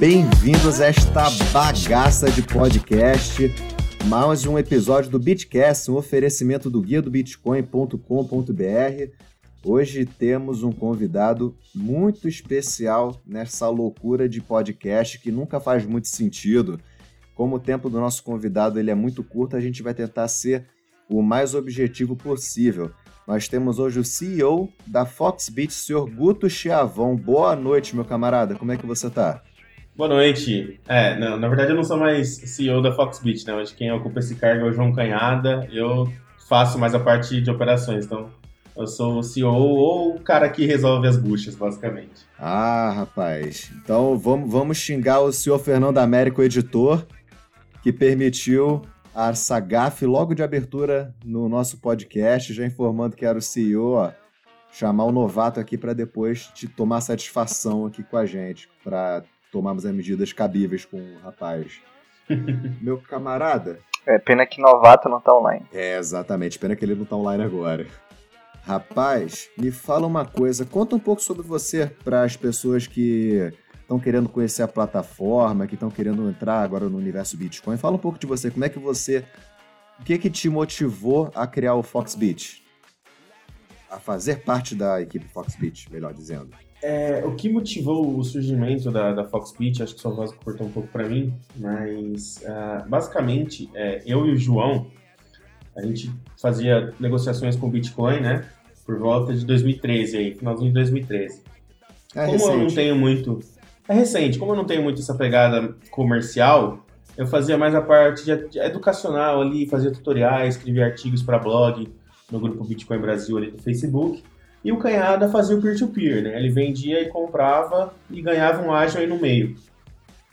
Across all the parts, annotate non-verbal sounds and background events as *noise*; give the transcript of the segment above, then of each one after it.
bem-vindos a esta bagaça de podcast. Mais um episódio do Bitcast, um oferecimento do guia do bitcoin.com.br. Hoje temos um convidado muito especial nessa loucura de podcast que nunca faz muito sentido. Como o tempo do nosso convidado ele é muito curto, a gente vai tentar ser o mais objetivo possível. Nós temos hoje o CEO da Foxbit, senhor Guto Chiavon. Boa noite, meu camarada. Como é que você está? Boa noite. É, não, na verdade eu não sou mais CEO da Foxbit, né? Hoje quem ocupa esse cargo é o João Canhada. Eu faço mais a parte de operações, então eu sou o CEO ou o cara que resolve as buchas, basicamente. Ah, rapaz. Então vamos, vamos xingar o senhor Fernando Américo, editor, que permitiu a Sagaf logo de abertura no nosso podcast, já informando que era o CEO, ó, chamar o novato aqui para depois te tomar satisfação aqui com a gente, para tomarmos as medidas cabíveis com o rapaz. *laughs* Meu camarada. É, pena que novato não tá online. É, exatamente. Pena que ele não tá online agora. Rapaz, me fala uma coisa. Conta um pouco sobre você para as pessoas que estão querendo conhecer a plataforma, que estão querendo entrar agora no universo Bitcoin. Fala um pouco de você. Como é que você. O que que te motivou a criar o Foxbit? A fazer parte da equipe Foxbit, melhor dizendo. É, o que motivou o surgimento da, da Foxbit, acho que sua voz cortou um pouco para mim, mas uh, basicamente é, eu e o João, a gente fazia negociações com Bitcoin, né? Por volta de 2013 aí, finalzinho de 2013. É como recente. eu não tenho muito. É recente, como eu não tenho muito essa pegada comercial, eu fazia mais a parte de, de educacional ali, fazia tutoriais, escrevia artigos para blog no grupo Bitcoin Brasil ali do Facebook. E o Canhada fazia o peer-to-peer, né? Ele vendia e comprava e ganhava um ágio aí no meio.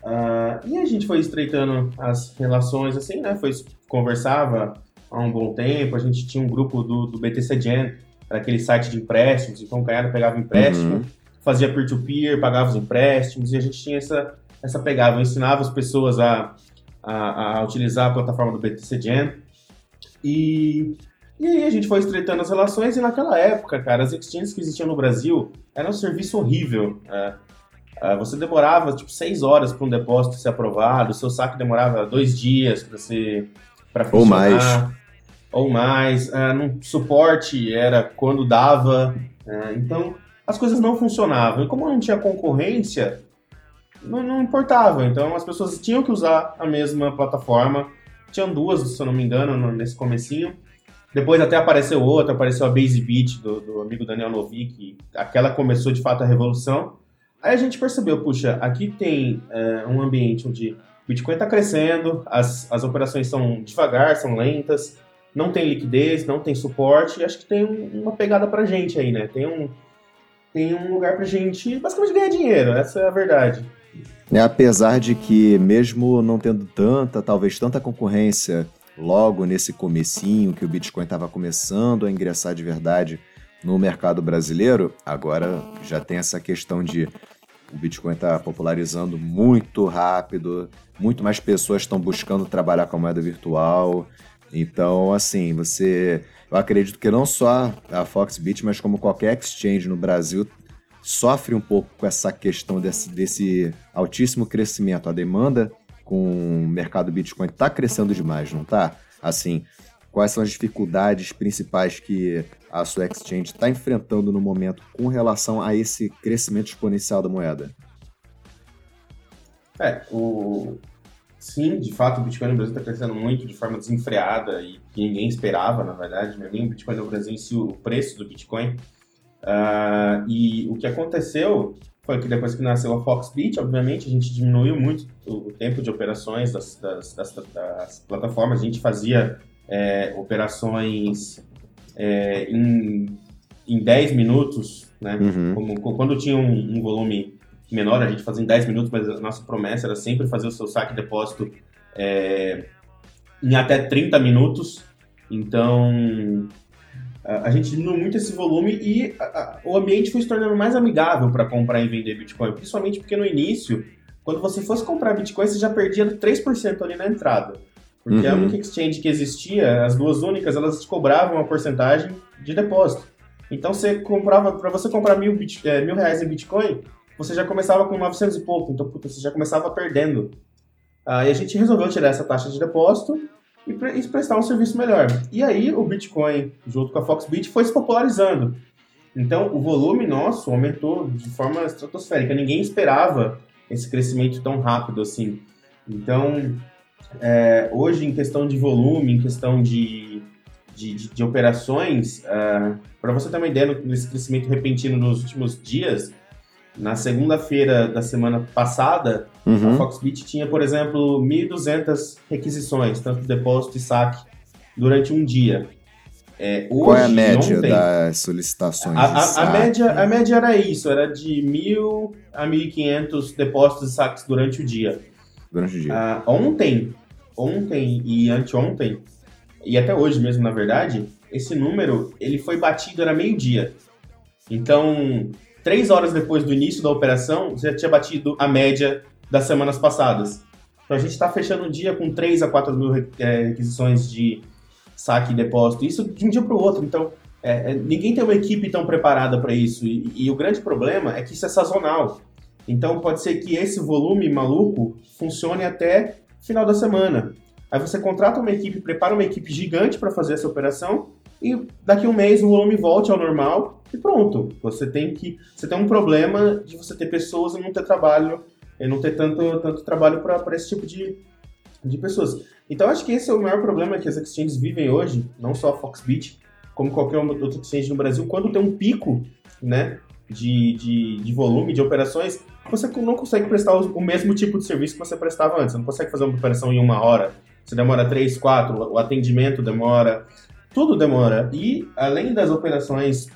Uh, e a gente foi estreitando as relações, assim, né? Foi, conversava há um bom tempo, a gente tinha um grupo do, do BTC Gen, era aquele site de empréstimos, então o Canhada pegava empréstimo, uhum. fazia peer-to-peer, pagava os empréstimos, e a gente tinha essa, essa pegada. Eu ensinava as pessoas a, a, a utilizar a plataforma do BTC Gen. E e aí a gente foi estreitando as relações e naquela época, cara, as exchanges que existiam no Brasil era um serviço horrível. É, é, você demorava tipo seis horas para um depósito ser aprovado, o seu saque demorava dois dias para ser para funcionar. Ou mais. Ou mais. No suporte era quando dava. É, então as coisas não funcionavam. E como não tinha concorrência, não, não importava. Então as pessoas tinham que usar a mesma plataforma. Tinham duas, se eu não me engano, nesse comecinho. Depois até apareceu outra, apareceu a Base Beat do, do amigo Daniel Novik, aquela começou de fato a revolução. Aí a gente percebeu, puxa, aqui tem é, um ambiente onde o Bitcoin está crescendo, as, as operações são devagar, são lentas, não tem liquidez, não tem suporte, acho que tem uma pegada pra gente aí, né? Tem um, tem um lugar pra gente basicamente ganhar dinheiro, essa é a verdade. É, apesar de que, mesmo não tendo tanta, talvez tanta concorrência logo nesse comecinho que o Bitcoin estava começando a ingressar de verdade no mercado brasileiro, agora já tem essa questão de o Bitcoin está popularizando muito rápido, muito mais pessoas estão buscando trabalhar com a moeda virtual. Então, assim, você. Eu acredito que não só a Foxbit, mas como qualquer exchange no Brasil, sofre um pouco com essa questão desse, desse altíssimo crescimento. A demanda com o mercado Bitcoin está crescendo demais, não está? Assim, quais são as dificuldades principais que a sua exchange está enfrentando no momento com relação a esse crescimento exponencial da moeda? É, o... sim, de fato, o Bitcoin no Brasil está crescendo muito de forma desenfreada e que ninguém esperava, na verdade, né? nem o Bitcoin no Brasil si, o preço do Bitcoin. Uh, e o que aconteceu foi que depois que nasceu a Foxbit, obviamente, a gente diminuiu muito o tempo de operações das, das, das, das plataformas. A gente fazia é, operações é, em, em 10 minutos, né? Uhum. Como, quando tinha um, um, volume menor, a gente fazia em 10 minutos, mas a nossa promessa era sempre fazer o seu saque e depósito é, em até 30 minutos. Então, a gente diminuiu muito esse volume e a, a, o ambiente foi se tornando mais amigável para comprar e vender Bitcoin, principalmente porque no início, quando você fosse comprar Bitcoin, você já perdia 3% ali na entrada. Porque uhum. a única exchange que existia, as duas únicas, elas te cobravam uma porcentagem de depósito. Então você comprava, para você comprar mil, bit, é, mil reais em Bitcoin, você já começava com 900 e pouco, então puta, você já começava perdendo. Uh, e a gente resolveu tirar essa taxa de depósito e, pre e prestar um serviço melhor. E aí o Bitcoin, junto com a Foxbit, foi se popularizando. Então o volume nosso aumentou de forma estratosférica. Ninguém esperava esse crescimento tão rápido assim. Então, é, hoje, em questão de volume, em questão de, de, de, de operações, uh, para você ter uma ideia desse crescimento repentino nos últimos dias, na segunda-feira da semana passada, uhum. a Foxbit tinha, por exemplo, 1.200 requisições, tanto depósito e saque, durante um dia. É, hoje, Qual é a média ontem, das solicitações? A, a, a, média, a média era isso, era de 1.000 a 1.500 depósitos e saques durante o dia. Durante o dia. Uh, ontem, ontem e anteontem, e até hoje mesmo, na verdade, esse número ele foi batido, era meio-dia. Então, três horas depois do início da operação, já tinha batido a média das semanas passadas. Então, a gente está fechando o dia com 3 a 4 mil é, requisições de saque e depósito. Isso de um dia para o outro. Então, é, é, ninguém tem uma equipe tão preparada para isso. E, e, o grande problema é que isso é sazonal. Então, pode ser que esse volume maluco funcione até final da semana. Aí você contrata uma equipe, prepara uma equipe gigante para fazer essa operação e daqui a um mês o volume volte ao normal e pronto. Você tem que você tem um problema de você ter pessoas e não ter trabalho e não ter tanto, tanto trabalho para esse tipo de, de pessoas. Então acho que esse é o maior problema que as exchanges vivem hoje, não só a Foxbit, como qualquer outra exchange no Brasil, quando tem um pico, né, de, de, de volume de operações, você não consegue prestar o mesmo tipo de serviço que você prestava antes. Você não consegue fazer uma operação em uma hora. Você demora três, quatro, o atendimento demora, tudo demora. E além das operações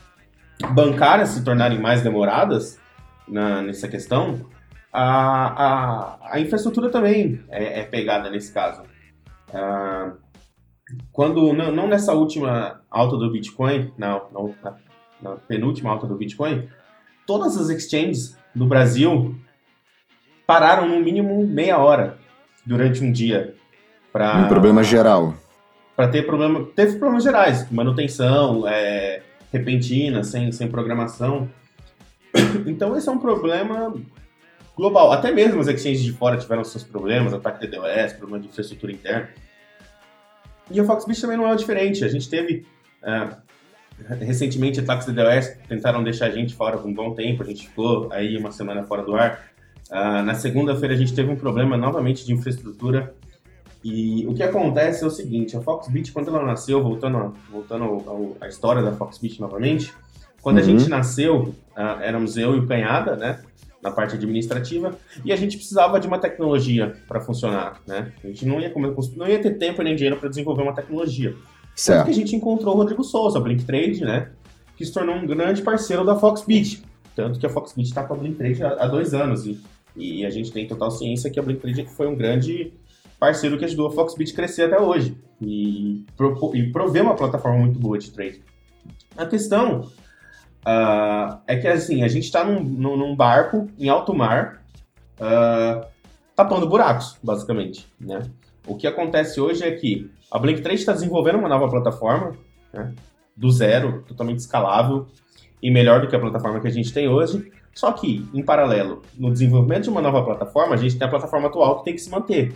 bancárias se tornarem mais demoradas na, nessa questão, a, a, a infraestrutura também é, é pegada nesse caso. Ah, quando não, não, nessa última alta do Bitcoin, não na, na penúltima alta do Bitcoin, todas as exchanges do Brasil pararam no mínimo meia hora durante um dia. Pra, um problema geral. Para ter problema. Teve problemas gerais, manutenção, é, repentina, sem, sem programação. *coughs* Então esse é um problema global. Até mesmo as exchanges de fora tiveram seus problemas, ataque DDoS, problema de infraestrutura interna. E a Foxbit também não é diferente. A gente teve uh, recentemente ataques DDoS tentaram deixar a gente fora por um bom tempo, a gente ficou aí uma semana fora do ar. Uh, na segunda-feira a gente teve um problema novamente de infraestrutura. E o que acontece é o seguinte, a Foxbit, quando ela nasceu, voltando, voltando à história da Foxbit novamente, quando uhum. a gente nasceu, uh, éramos eu e o Canhada, né? na parte administrativa, e a gente precisava de uma tecnologia para funcionar, né? A gente não ia, não ia ter tempo nem dinheiro para desenvolver uma tecnologia. Certo. que a gente encontrou o Rodrigo Souza, a Blink Trade, né? Que se tornou um grande parceiro da Foxbit. Tanto que a Foxbit está com a Blink Trade há, há dois anos. E, e, a gente tem total ciência que a Blink Trade foi um grande parceiro que ajudou a Foxbit a crescer até hoje. E, e prover uma plataforma muito boa de trade. A questão uh, é que, assim, a gente está num, num, barco em alto mar, uh, tapando buracos, basicamente, né? O que acontece hoje é que a Blink 3 está desenvolvendo uma nova plataforma, né, do zero, totalmente escalável e melhor do que a plataforma que a gente tem hoje. Só que, em paralelo, no desenvolvimento de uma nova plataforma, a gente tem a plataforma atual que tem que se manter.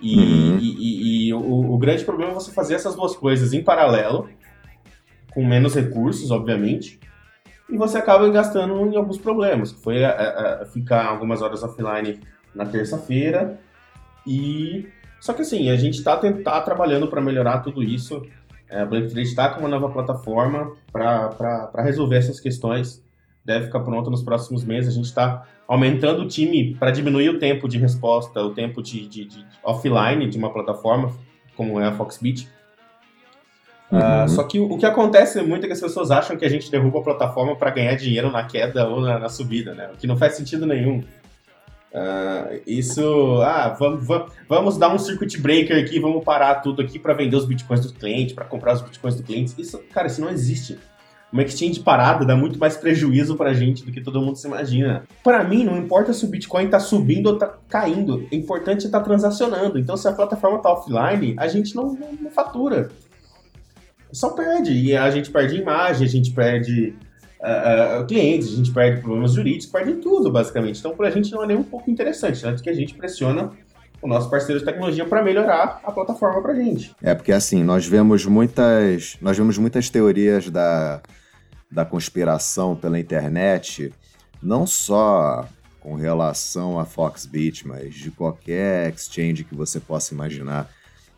E, uhum. e, e, e o, o, grande problema é você fazer essas duas coisas em paralelo, com menos recursos, obviamente, e você acaba gastando em alguns problemas, que foi a, a, a ficar algumas horas offline na terça-feira e só que assim, a gente está tá trabalhando para melhorar tudo isso. É, a Blink Trade está com uma nova plataforma para resolver essas questões. Deve ficar pronta nos próximos meses. A gente está aumentando o time para diminuir o tempo de resposta, o tempo de, de, de, offline de uma plataforma, como é a Foxbit. Ah, uhum. Uh, só que o, o, que acontece muito é que as pessoas acham que a gente derruba a plataforma para ganhar dinheiro na queda ou na, na subida, né? O que não faz sentido nenhum. Uh, isso, ah, vamos, vamos, vamos, dar um circuit breaker aqui, vamos parar tudo aqui para vender os bitcoins do cliente, para comprar os bitcoins do cliente. Isso, cara, isso não existe. Uma exchange parada dá muito mais prejuízo pra gente do que todo mundo se imagina. Para mim, não importa se o Bitcoin tá subindo ou tá caindo, o importante é estar tá transacionando. Então, se a plataforma tá offline, a gente não, não, não fatura. Só perde. E a gente perde imagem, a gente perde uh, clientes, a gente perde problemas jurídicos, perde tudo, basicamente. Então, para a gente não é nem um pouco interessante, tanto que a gente pressiona o nosso parceiro de tecnologia para melhorar a plataforma para gente. É, porque assim, nós vemos muitas, nós vemos muitas teorias da, da conspiração pela internet, não só com relação a Foxbit, mas de qualquer exchange que você possa imaginar.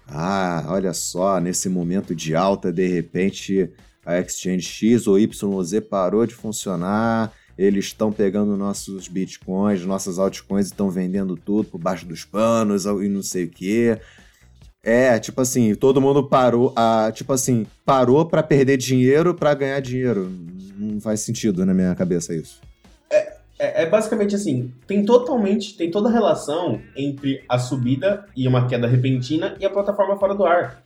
Ah, olha só, nesse momento de alta, de repente a exchange X ou YZ parou de funcionar, eles estão pegando nossos bitcoins, nossas altcoins e estão vendendo tudo por baixo dos panos e não sei o quê. É, tipo assim, todo mundo parou, a, tipo assim, parou para perder dinheiro para ganhar dinheiro. Não faz sentido na minha cabeça isso. É, é, é, basicamente assim, tem totalmente, tem toda a relação entre a subida e uma queda repentina e a plataforma fora do ar.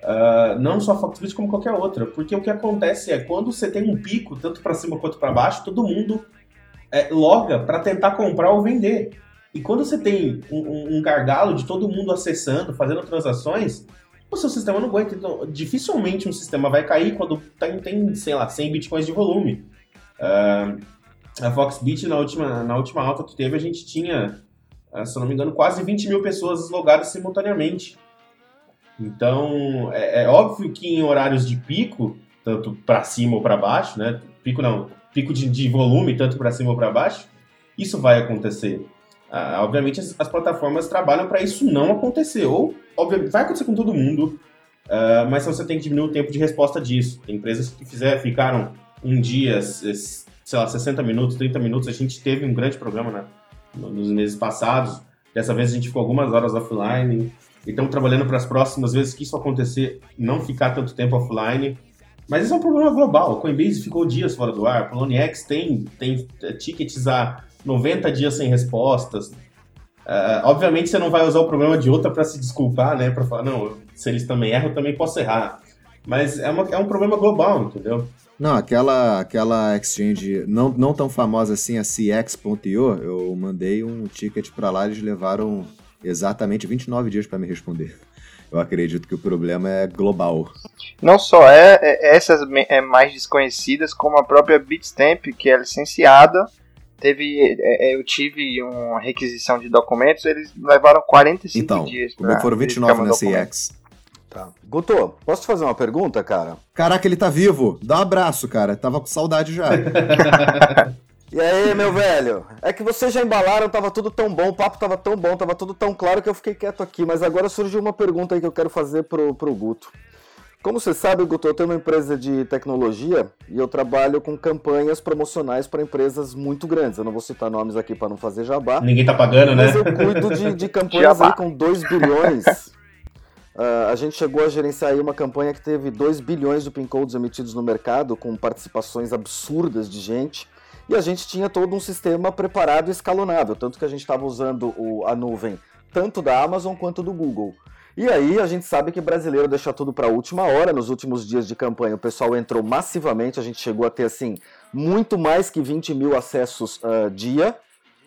Uh, não só a Foxbit como qualquer outra, porque o que acontece é quando você tem um pico, tanto para cima quanto para baixo, todo mundo é, loga para tentar comprar ou vender. E quando você tem um, um, gargalo de todo mundo acessando, fazendo transações, o seu sistema não aguenta. Então, dificilmente um sistema vai cair quando tem, tem sei lá, 100 bitcoins de volume. Uh, a Foxbit, na última, na última alta que teve, a gente tinha, uh, se eu não me engano, quase 20 mil pessoas logadas simultaneamente. Então, é, é óbvio que em horários de pico, tanto para cima ou para baixo, né? Pico não, pico de, de volume, tanto para cima ou para baixo, isso vai acontecer. Ah, obviamente, as, as, plataformas trabalham para isso não acontecer. Ou, obviamente, vai acontecer com todo mundo, uh, mas você tem que diminuir o tempo de resposta disso. Tem empresas que fizer, ficaram um dia, sei lá, 60 minutos, 30 minutos. A gente teve um grande problema né, nos meses passados. Dessa vez a gente ficou algumas horas offline. E estamos trabalhando para as próximas vezes que isso acontecer, não ficar tanto tempo offline. Mas isso é um problema global. Coinbase ficou dias fora do ar. O Poloniex tem, tem eh, tickets há 90 dias sem respostas. Uh, obviamente você não vai usar o problema de outra para se desculpar, né? Para falar, não, se eles também erram, eu também posso errar. Mas é, uma, é um problema global, entendeu? Não, aquela, aquela exchange não, não tão famosa assim, a CX.io, eu mandei um ticket para lá, eles levaram exatamente 29 dias para me responder. Eu acredito que o problema é global. Não só é, é essas é mais desconhecidas, como a própria Bitstamp, que é licenciada. Teve, é, é eu tive uma requisição de documentos, eles levaram 45 então, dias. Então, foram 29 na CX? Tá. Guto, posso te fazer uma pergunta, cara? Caraca, ele tá vivo. Dá um abraço, cara. Tava com saudade já. *laughs* *laughs* E aí, meu velho? É que vocês já embalaram, tava tudo tão bom, o papo tava tão bom, tava tudo tão claro que eu fiquei quieto aqui. Mas agora surgiu uma pergunta aí que eu quero fazer pro, pro Guto. Como você sabe, Guto, eu tenho uma empresa de tecnologia e eu trabalho com campanhas promocionais para empresas muito grandes. Eu não vou citar nomes aqui para não fazer jabá. Ninguém tá pagando, né? Mas eu cuido de, de campanhas aí com 2 bilhões. Uh, *laughs* a gente chegou a gerenciar aí uma campanha que teve 2 bilhões de pin codes emitidos no mercado, com participações absurdas de gente e a gente tinha todo um sistema preparado e escalonável, tanto que a gente estava usando o, a nuvem tanto da Amazon quanto do Google. E aí a gente sabe que brasileiro deixa tudo para a última hora. Nos últimos dias de campanha o pessoal entrou massivamente, a gente chegou a ter assim muito mais que 20 mil acessos uh, dia,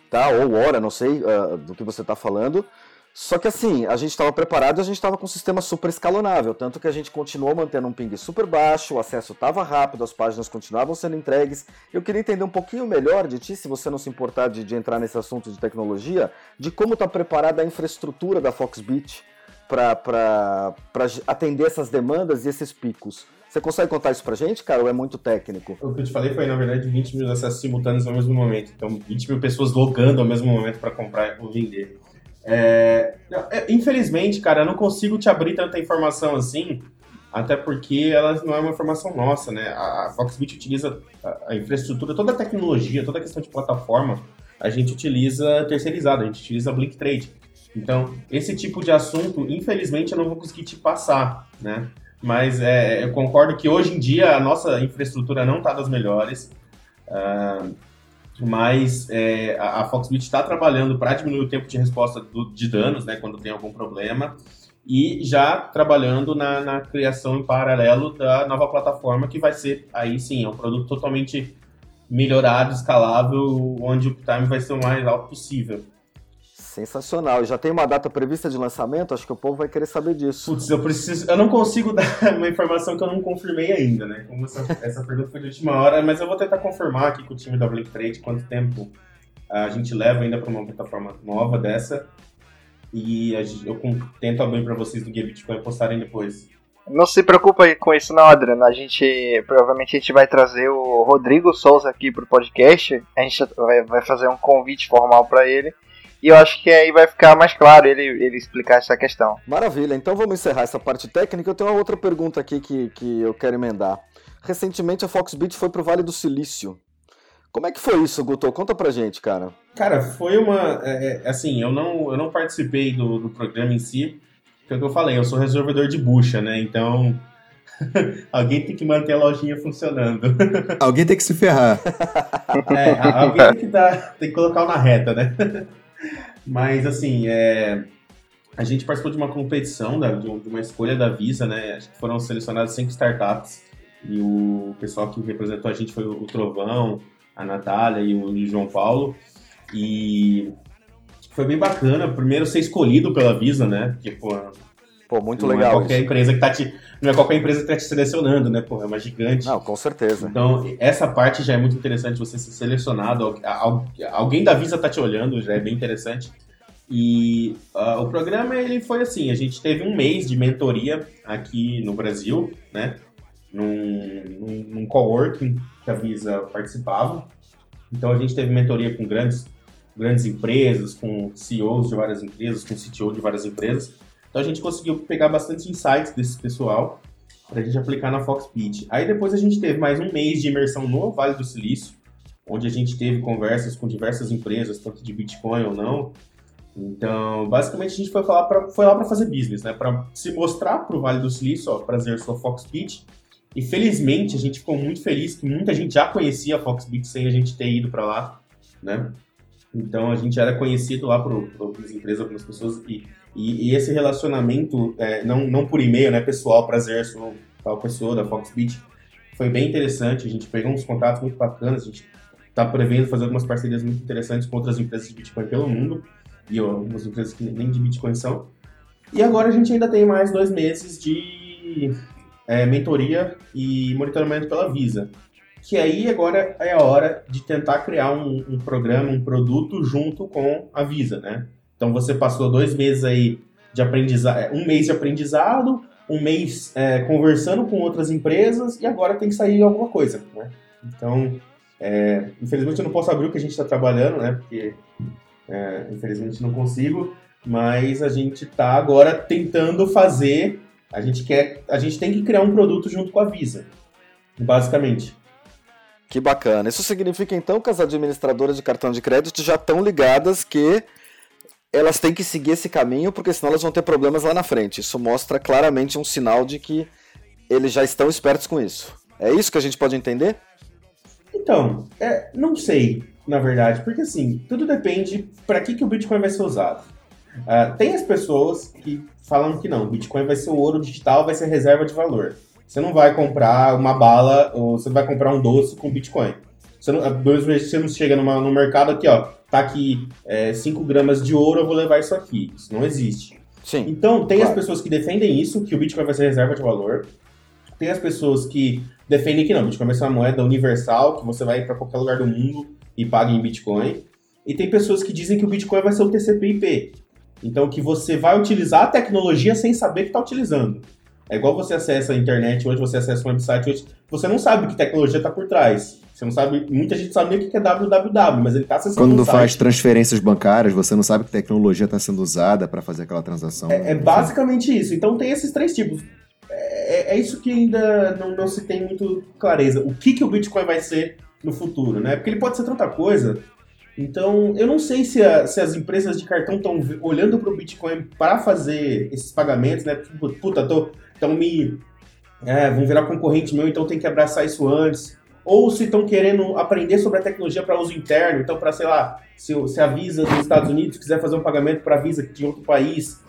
tá? Ou hora, não sei uh, do que você está falando. Só que assim, a gente estava preparado e a gente estava com um sistema super escalonável, tanto que a gente continuou mantendo um ping super baixo, o acesso estava rápido, as páginas continuavam sendo entregues. Eu queria entender um pouquinho melhor de ti, se você não se importar de, de entrar nesse assunto de tecnologia, de como está preparada a infraestrutura da Foxbit para atender essas demandas e esses picos. Você consegue contar isso pra gente, cara, ou é muito técnico? O que eu te falei foi, na verdade, 20 mil acessos simultâneos ao mesmo momento. Então, 20 mil pessoas logando ao mesmo momento para comprar ou vender. É, é, infelizmente, cara, eu não consigo te abrir tanta informação assim, até porque ela não é uma informação nossa, né? A Foxbit utiliza a, a infraestrutura, toda a tecnologia, toda a questão de plataforma, a gente utiliza terceirizado, a gente utiliza Blink Trade. Então, esse tipo de assunto, infelizmente, eu não vou conseguir te passar, né? Mas é, eu concordo que hoje em dia a nossa infraestrutura não está das melhores. Uh, mas é, a, Foxbit está trabalhando para diminuir o tempo de resposta do, de danos, né, quando tem algum problema, e já trabalhando na, na, criação em paralelo da nova plataforma, que vai ser, aí sim, é um produto totalmente melhorado, escalável, onde o uptime vai ser o mais alto possível. Sensacional. Já tem uma data prevista de lançamento? Acho que o povo vai querer saber disso. Putz, eu preciso. Eu não consigo *laughs* dar uma informação que eu não confirmei ainda, né? Como essa, essa pergunta foi de última hora, mas eu vou tentar confirmar aqui com o time da Blink Trade quanto tempo a gente leva ainda para uma plataforma nova dessa. E eu tento abrir para vocês do Guia Bitcoin postarem depois. Não se preocupa com isso não, Adriano. A gente provavelmente a gente vai trazer o Rodrigo Souza aqui pro podcast. A gente vai, vai fazer um convite formal para ele. E eu acho que aí vai ficar mais claro ele, ele explicar essa questão. Maravilha, então vamos encerrar essa parte técnica. Eu tenho uma outra pergunta aqui que, que eu quero emendar. Recentemente a Foxbit foi pro Vale do Silício. Como é que foi isso, Guto? Conta pra gente, cara. Cara, foi uma. É, é assim, eu não, eu não participei do, do programa em si, que é o que eu falei, eu sou resolvedor de bucha, né? Então. *laughs* alguém tem que manter a lojinha funcionando. alguém tem que se ferrar. *laughs* É, alguém tem que, dar, tem que colocar o na reta, né? *laughs* Mas, assim, é, a gente participou de uma competição, da, de, uma escolha da Visa, né? Acho que foram selecionadas cinco startups. E o pessoal que representou a gente foi o Trovão, a Natália e o João Paulo. E foi bem bacana. Primeiro ser escolhido pela Visa, né? Porque, pô, Pô, muito não é legal. É qualquer empresa que tá te, não é qualquer empresa que tá te selecionando, né? Pô, é uma gigante. Não, com certeza. Então, essa parte já é muito interessante, você ser selecionado. Alguém da Visa tá te olhando, já é bem interessante. E uh, o programa, ele foi assim, a gente teve um mês de mentoria aqui no Brasil, né? Num, num, num coworking que a Visa participava. Então, a gente teve mentoria com grandes, grandes empresas, com CEOs de várias empresas, com CTO de várias empresas. Então a gente conseguiu pegar bastante insights desse pessoal para a gente aplicar na Foxpeed. Aí depois a gente teve mais um mês de imersão no Vale do Silício, onde a gente teve conversas com diversas empresas, tanto de Bitcoin ou não. Então, basicamente a gente foi, falar pra, foi lá para fazer business, né? Para se mostrar para o Vale do Silício, ó, prazer, sou Foxbit. E felizmente a gente ficou muito feliz que muita gente já conhecia a Foxbit sem a gente ter ido para lá, né? Então a gente era conhecido lá por, por algumas empresas, algumas pessoas, e e, e esse relacionamento, é, não, não por e-mail, né, pessoal, prazer, sou tal pessoa da Foxbit, foi bem interessante. A gente pegou uns contatos muito bacanas, a gente está prevendo fazer algumas parcerias muito interessantes com outras empresas de Bitcoin pelo mundo, e algumas empresas que nem de Bitcoin são. E agora a gente ainda tem mais dois meses de é, mentoria e monitoramento pela Visa. Que aí agora é a hora de tentar criar um, um programa, um produto junto com a Visa, né? Então você passou dois meses aí de aprendizado, é, um mês de aprendizado, um mês é, conversando com outras empresas e agora tem que sair alguma coisa, né? Então, é, infelizmente eu não posso abrir o que a gente está trabalhando, né? Porque é, infelizmente não consigo, mas a gente está agora tentando fazer. A gente quer, a gente tem que criar um produto junto com a Visa, basicamente. Que bacana. Isso significa então que as administradoras de cartão de crédito já estão ligadas que elas têm que seguir esse caminho, porque senão elas vão ter problemas lá na frente. Isso mostra claramente um sinal de que eles já estão espertos com isso. É isso que a gente pode entender? Então, é, não sei, na verdade, porque assim, tudo depende para que, que o Bitcoin vai ser usado. Uh, tem as pessoas que falam que não, Bitcoin vai ser o ouro digital, vai ser reserva de valor. Você não vai comprar uma bala ou você vai comprar um doce com Bitcoin. Você não, você não chega numa, no mercado aqui, ó, tá aqui 5 é, gramas de ouro, eu vou levar isso aqui. Isso não existe. Sim, então, tem claro. as pessoas que defendem isso, que o Bitcoin vai ser reserva de valor. Tem as pessoas que defendem que não, o Bitcoin vai ser uma moeda universal, que você vai para qualquer lugar do mundo e paga em Bitcoin. E tem pessoas que dizem que o Bitcoin vai ser o TCP/IP. Então, que você vai utilizar a tecnologia sem saber que está utilizando. É igual você acessa a internet hoje, você acessa um website hoje, você não sabe que tecnologia está por trás. Você não sabe, muita gente sabe nem o que é www, mas ele está acessando Quando um faz transferências bancárias, você não sabe que tecnologia está sendo usada para fazer aquela transação. É, é, basicamente isso. Então tem esses três tipos. É, é isso que ainda não, não, se tem muito clareza. O que, que o Bitcoin vai ser no futuro, né? Porque ele pode ser tanta coisa. Então, eu não sei se, a, se as empresas de cartão estão olhando para o Bitcoin para fazer esses pagamentos, né? Puta, tô, estão me. É, vão virar concorrente meu, então tem que abraçar isso antes ou se estão querendo aprender sobre a tecnologia para uso interno, então para, sei lá, se, se a Visa dos Estados Unidos quiser fazer um pagamento para a Visa de outro país,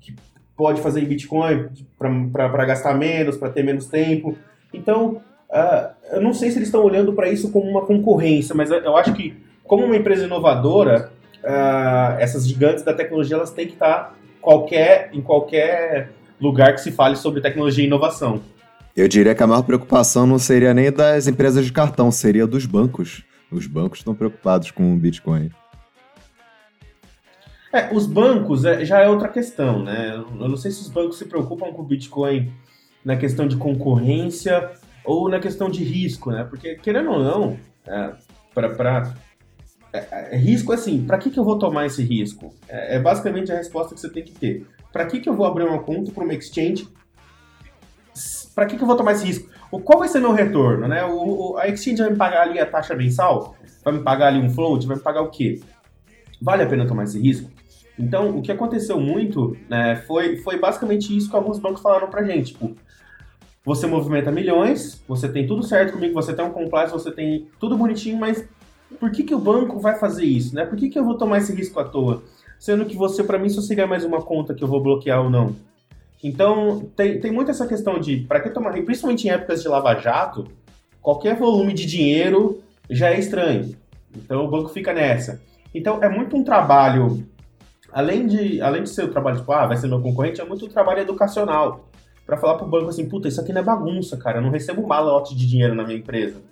que pode fazer em Bitcoin para gastar menos, para ter menos tempo. Então, uh, eu não sei se eles estão olhando para isso como uma concorrência, mas eu acho que, como uma empresa inovadora, uh, essas gigantes da tecnologia elas têm que estar qualquer, em qualquer lugar que se fale sobre tecnologia e inovação. Eu diria que a maior preocupação não seria nem das empresas de cartão, seria dos bancos. Os bancos estão preocupados com o Bitcoin. É, os bancos é, já é outra questão, né? Eu não sei se os bancos se preocupam com o Bitcoin na questão de concorrência ou na questão de risco, né? Porque, querendo ou não, é, para é, é, risco assim, para que, que eu vou tomar esse risco? É, é, basicamente a resposta que você tem que ter. Para que, que eu vou abrir uma conta para uma exchange? Para que, que eu vou tomar esse risco? O, qual vai ser meu retorno? Né? O, o, a exchange vai me pagar ali a taxa mensal? Vai me pagar ali um float? Vai me pagar o quê? Vale a pena tomar esse risco? Então, o que aconteceu muito né, foi, foi basicamente isso que alguns bancos falaram pra gente. Tipo, você movimenta milhões, você tem tudo certo comigo, você tem um compliance, você tem tudo bonitinho, mas por que, que o banco vai fazer isso? Né? Por que, que eu vou tomar esse risco à toa? Sendo que você, para mim, só seria mais uma conta que eu vou bloquear ou não. Então, tem, tem muito essa questão de, para que tomar, principalmente em épocas de lava-jato, qualquer volume de dinheiro já é estranho. Então, o banco fica nessa. Então, é muito um trabalho além de, além de ser o trabalho, tipo, ah, vai ser meu concorrente, é muito um trabalho educacional. para falar pro banco assim, puta, isso aqui não é bagunça, cara, eu não recebo malote de dinheiro na minha empresa.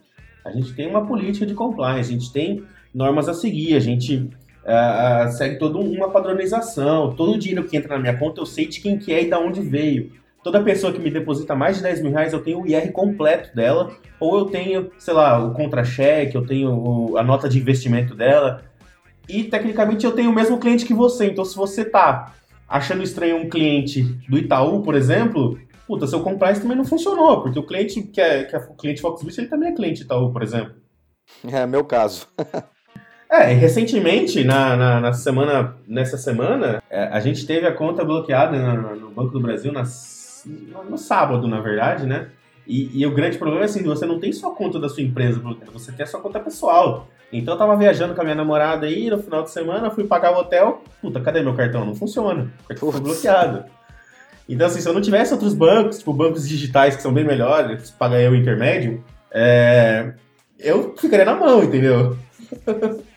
A gente tem uma política de compliance, a gente tem normas a seguir, a gente uh, segue toda uma padronização, todo o dinheiro que entra na minha conta eu sei de quem que é e de onde veio. Toda pessoa que me deposita mais de 10 mil reais, eu tenho o IR completo dela, ou eu tenho, sei lá, o contra-cheque, eu tenho a nota de investimento dela, e tecnicamente eu tenho o mesmo cliente que você. Então, se você tá achando estranho um cliente do Itaú, por exemplo, puta, seu compliance também não funcionou, porque o cliente que é, que é cliente Foxbit, ele também é cliente Itaú, por exemplo. É, meu caso. *laughs* é, recentemente, na, na, na, semana, nessa semana, é, a gente teve a conta bloqueada na, no Banco do Brasil nas, no, no sábado, na verdade, né? E, e, o grande problema é assim, você não tem só a conta da sua empresa bloqueada, você tem a sua conta pessoal. Então eu tava viajando com a minha namorada aí no final de semana, fui pagar o hotel, puta, cadê meu cartão? Não funciona. O cartão foi bloqueado. Então, assim, se eu não tivesse outros bancos, tipo bancos digitais que são bem melhores, paga eu o intermédio, é... eu ficaria na mão, entendeu? *laughs*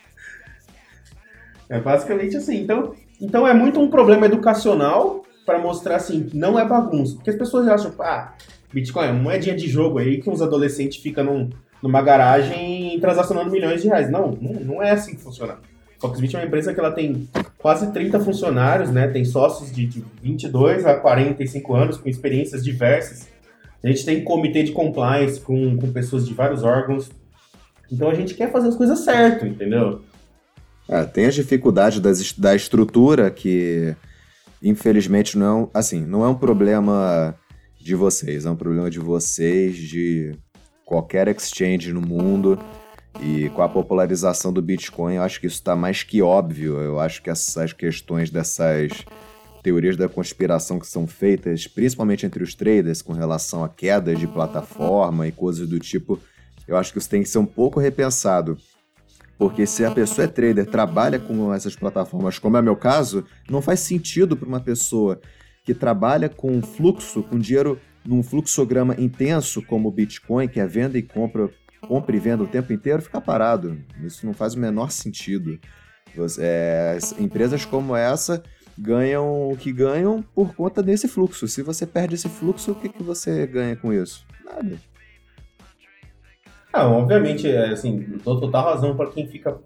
é basicamente assim. Então, então é muito um problema educacional para mostrar assim que não é bagunça. Porque as pessoas acham, ah, Bitcoin é moedinha de jogo aí que uns adolescentes ficam num numa garagem transacionando milhões de reais. Não, não, não é assim que funciona. Foxbit é uma empresa que ela tem quase 30 funcionários, né? Tem sócios de, de 22 a 45 anos com experiências diversas. A gente tem comitê de compliance com, com pessoas de vários órgãos. Então a gente quer fazer as coisas certo, entendeu? É, tem as dificuldades das, da estrutura que, infelizmente, não é um, assim, não é um problema de vocês, é um problema de vocês, de qualquer exchange no mundo. E com a popularização do Bitcoin, eu acho que isso está mais que óbvio. Eu acho que essas questões dessas teorias da conspiração que são feitas, principalmente entre os traders, com relação a quedas de plataforma e coisas do tipo, eu acho que isso tem que ser um pouco repensado. Porque se a pessoa é trader, trabalha com essas plataformas, como é meu caso, não faz sentido para uma pessoa que trabalha com fluxo, com dinheiro num fluxograma intenso como o Bitcoin, que é venda e compra, compra e venda o tempo inteiro, ficar parado. Isso não faz o menor sentido. É, empresas como essa ganham o que ganham por conta desse fluxo. Se você perde esse fluxo, o que, que você ganha com isso? Nada. Ah, obviamente, é, assim, dou total razão para quem fica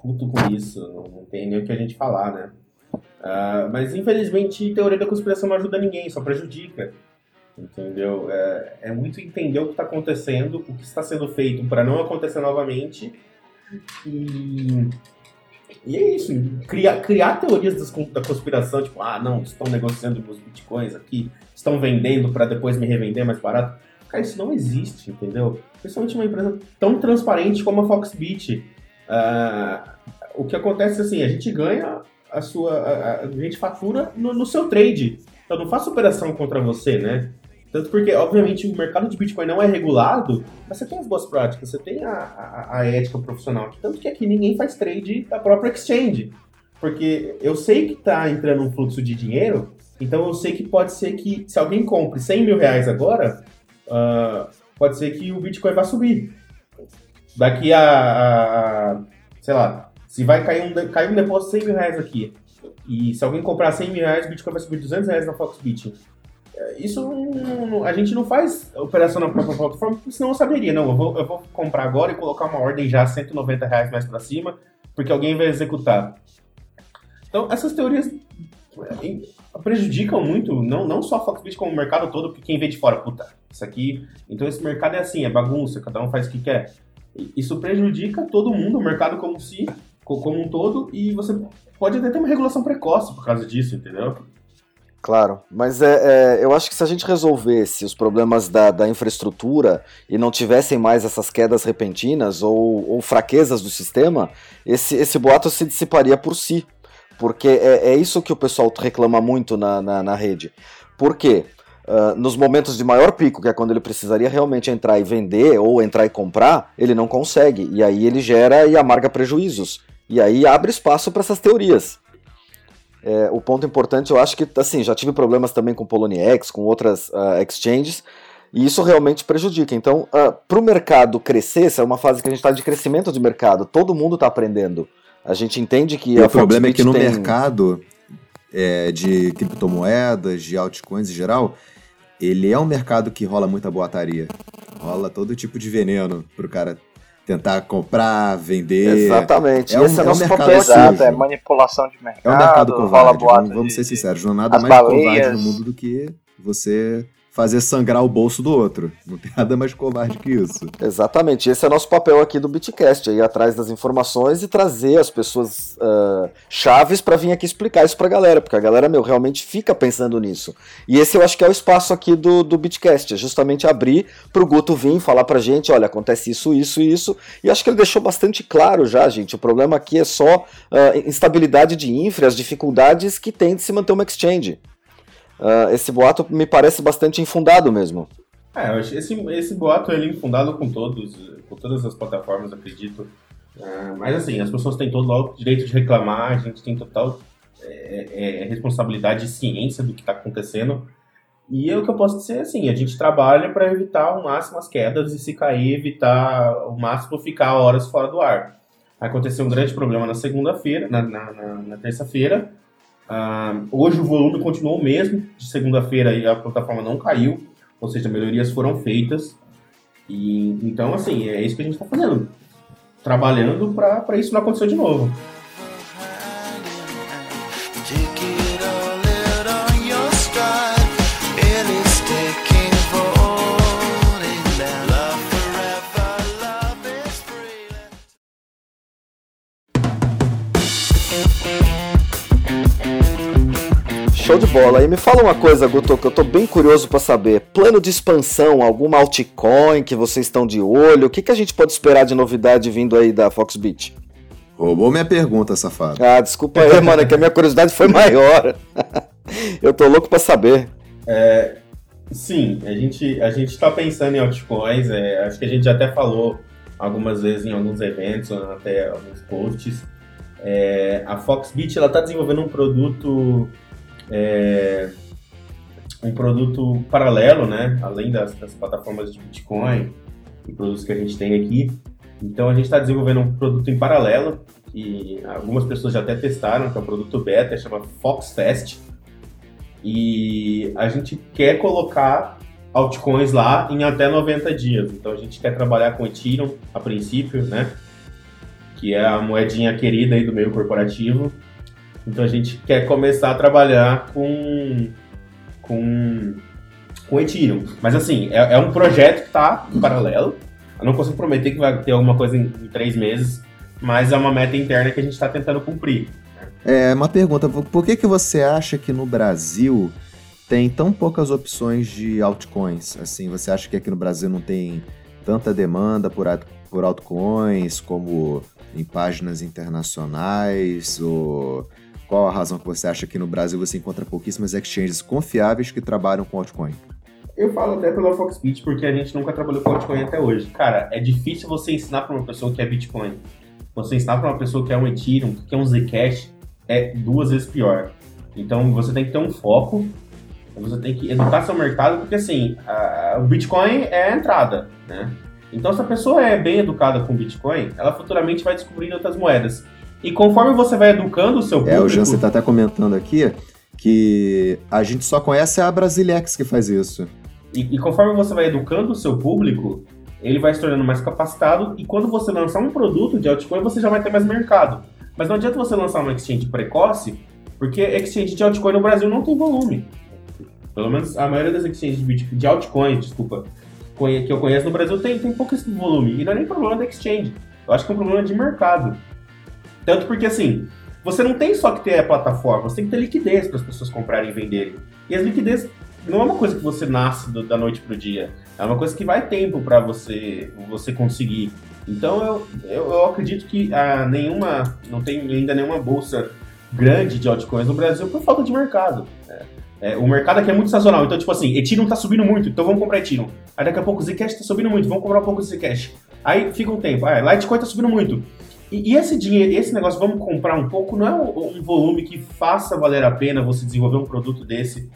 puto com isso. Não, tem nem o que a gente falar, né? Uh, mas infelizmente, teoria da conspiração não ajuda ninguém, só prejudica. Entendeu? É, é muito entender o que está acontecendo, o que está sendo feito para não acontecer novamente. E, e é isso. Criar, criar teorias das, da conspiração, tipo, ah, não, estão negociando meus bitcoins aqui, estão vendendo para depois me revender mais barato. Cara, isso não existe, entendeu? Principalmente uma empresa tão transparente como a Foxbit. Uh, o que acontece assim, a gente ganha a sua. A, a gente fatura no, no seu trade. Eu não faço operação contra você, né? Tanto porque, obviamente, o mercado de Bitcoin não é regulado, mas você tem as boas práticas, você tem a, a, a ética profissional. Tanto que aqui ninguém faz trade da própria exchange. Porque eu sei que está entrando um fluxo de dinheiro, então eu sei que pode ser que, se alguém compre 100 mil reais agora, uh, pode ser que o Bitcoin vá subir. Daqui a, a, sei lá, Se vai cair um, cair um depósito de 100 mil reais aqui, e se alguém comprar 100 mil reais, o Bitcoin vai subir 200 reais na Foxbit. É, isso a gente não faz operação na própria plataforma, senão eu saberia. Não, eu vou, eu vou comprar agora e colocar uma ordem já 190 reais mais para cima, porque alguém vai executar. Então, essas teorias prejudicam muito, não, não só a Foxbit, como o mercado todo, porque quem vê de fora, puta, isso aqui. Então, esse mercado é assim, é bagunça, cada um faz o que quer. Isso prejudica todo mundo, o mercado como si, como um todo, e você pode até ter uma regulação precoce por causa disso, entendeu? Claro, mas é, é, eu acho que se a gente resolvesse os problemas da, da infraestrutura e não tivessem mais essas quedas repentinas ou, ou fraquezas do sistema, esse, esse boato se dissiparia por si. Porque é, é isso que o pessoal reclama muito na, na, na rede. Por quê? Uh, nos momentos de maior pico, que é quando ele precisaria realmente entrar e vender ou entrar e comprar, ele não consegue. E aí ele gera e amarga prejuízos. E aí abre espaço para essas teorias. É, o ponto importante, eu acho que, assim, já tive problemas também com Poloniex, com outras uh, exchanges, e isso realmente prejudica. Então, uh, ah, para o mercado crescer, essa é uma fase que a gente está de crescimento de mercado, todo mundo está aprendendo. A gente entende que. o problema é que no tem... mercado é, de criptomoedas, de altcoins em geral, ele é um mercado que rola muita boataria. Rola todo tipo de veneno pro cara tentar comprar, vender. Exatamente. É um, Esse é, é um mercado exato, é manipulação de mercado. É um mercado covarde, vamos, vamos ser sinceros. Não é nada mais baleias. covarde no mundo do que você fazer sangrar o bolso do outro. Não tem nada mais covarde que isso. Exatamente. Esse é o nosso papel aqui do Bitcast, ir atrás das informações e trazer as pessoas uh, chaves para vir aqui explicar isso pra galera, porque a galera, meu, realmente fica pensando nisso. E esse eu acho que é o espaço aqui do, do Bitcast, é justamente abrir pro Guto vir falar pra gente, olha, acontece isso, isso e isso, e acho que ele deixou bastante claro já, gente, o problema aqui é só uh, instabilidade de infra, as dificuldades que tem de se manter uma exchange uh, esse boato me parece bastante infundado mesmo. É, esse, esse boato ele é infundado com todos, com todas as plataformas, acredito. Uh, mas assim, as pessoas têm todo o direito de reclamar, a gente tem total é, é, é responsabilidade e ciência do que está acontecendo. E é o que eu posso dizer assim, a gente trabalha para evitar ao máximo as quedas e se cair, evitar ao máximo ficar horas fora do ar. Aconteceu um grande problema na segunda-feira, na, na, na, na terça-feira, Hoje o volume continuou o mesmo, de segunda-feira a plataforma não caiu, ou seja, melhorias foram feitas. E então, assim, é isso que a gente está fazendo, trabalhando para isso não acontecer de novo. Show de bola. E me fala uma coisa, Guto, que eu tô bem curioso para saber. Plano de expansão, alguma altcoin que vocês estão de olho? O que, que a gente pode esperar de novidade vindo aí da Foxbit? Roubou minha pergunta, safado. Ah, desculpa aí, mano, é que a minha curiosidade foi maior. *laughs* eu tô louco para saber. É, sim, a gente, a gente tá pensando em altcoins, é, acho que a gente já até falou algumas vezes em alguns eventos, até alguns posts. É, a Foxbit, ela tá desenvolvendo um produto é, um produto paralelo, né? Além das, das, plataformas de Bitcoin e produtos que a gente tem aqui. Então a gente está desenvolvendo um produto em paralelo que algumas pessoas já até testaram, que é um produto beta, chama FoxFest. E a gente quer colocar altcoins lá em até 90 dias. Então a gente quer trabalhar com Ethereum a princípio, né? Que é a moedinha querida aí do meio corporativo. Então a gente quer começar a trabalhar com com com Ethereum. Mas assim, é, é um projeto que está em paralelo. Eu não consigo prometer que vai ter alguma coisa em, em três meses, mas é uma meta interna que a gente está tentando cumprir. É uma pergunta: por que, que você acha que no Brasil tem tão poucas opções de altcoins? Assim, você acha que aqui no Brasil não tem tanta demanda por, por altcoins como em páginas internacionais? Ou qual a razão que você acha que no Brasil você encontra pouquíssimas exchanges confiáveis que trabalham com altcoin? Eu falo até pela Foxbit porque a gente nunca trabalhou com altcoin até hoje. Cara, é difícil você ensinar para uma pessoa que é Bitcoin. Você ensinar para uma pessoa que é um Ethereum, que é um Zcash, é duas vezes pior. Então você tem que ter um foco, você tem que educar seu mercado, porque assim, a, o Bitcoin é a entrada, né? Então se a pessoa é bem educada com Bitcoin, ela futuramente vai descobrir outras moedas. E conforme você vai educando o seu público... É, o Jansen tá até comentando aqui que a gente só conhece a Brasilex que faz isso. E, e, conforme você vai educando o seu público, ele vai se tornando mais capacitado e quando você lançar um produto de altcoin, você já vai ter mais mercado. Mas não adianta você lançar uma exchange precoce, porque exchange de altcoin no Brasil não tem volume. Pelo menos a maioria das exchanges de, altcoins, desculpa, que eu conheço no Brasil tem, tem pouco esse volume. E não é nem problema da exchange. Eu acho que é um problema de mercado. Tanto porque, assim, você não tem só que ter a plataforma, você tem que ter liquidez para as pessoas comprarem e venderem. E as liquidez não é uma coisa que você nasce do, da noite pro dia. É uma coisa que vai tempo para você você conseguir. Então eu, eu, eu acredito que ah, nenhuma não tem ainda nenhuma bolsa grande de altcoins no Brasil por falta de mercado. É, é, o mercado aqui é muito sazonal. Então, tipo assim, Ethereum tá subindo muito, então vamos comprar Ethereum. Aí daqui a pouco o Zcash tá subindo muito, vamos comprar um pouco de Zcash. Aí fica um tempo. Ah, Litecoin tá subindo muito. E, e, esse dinheiro, esse negócio, vamos comprar um pouco, não é um, um volume que faça valer a pena você desenvolver um produto desse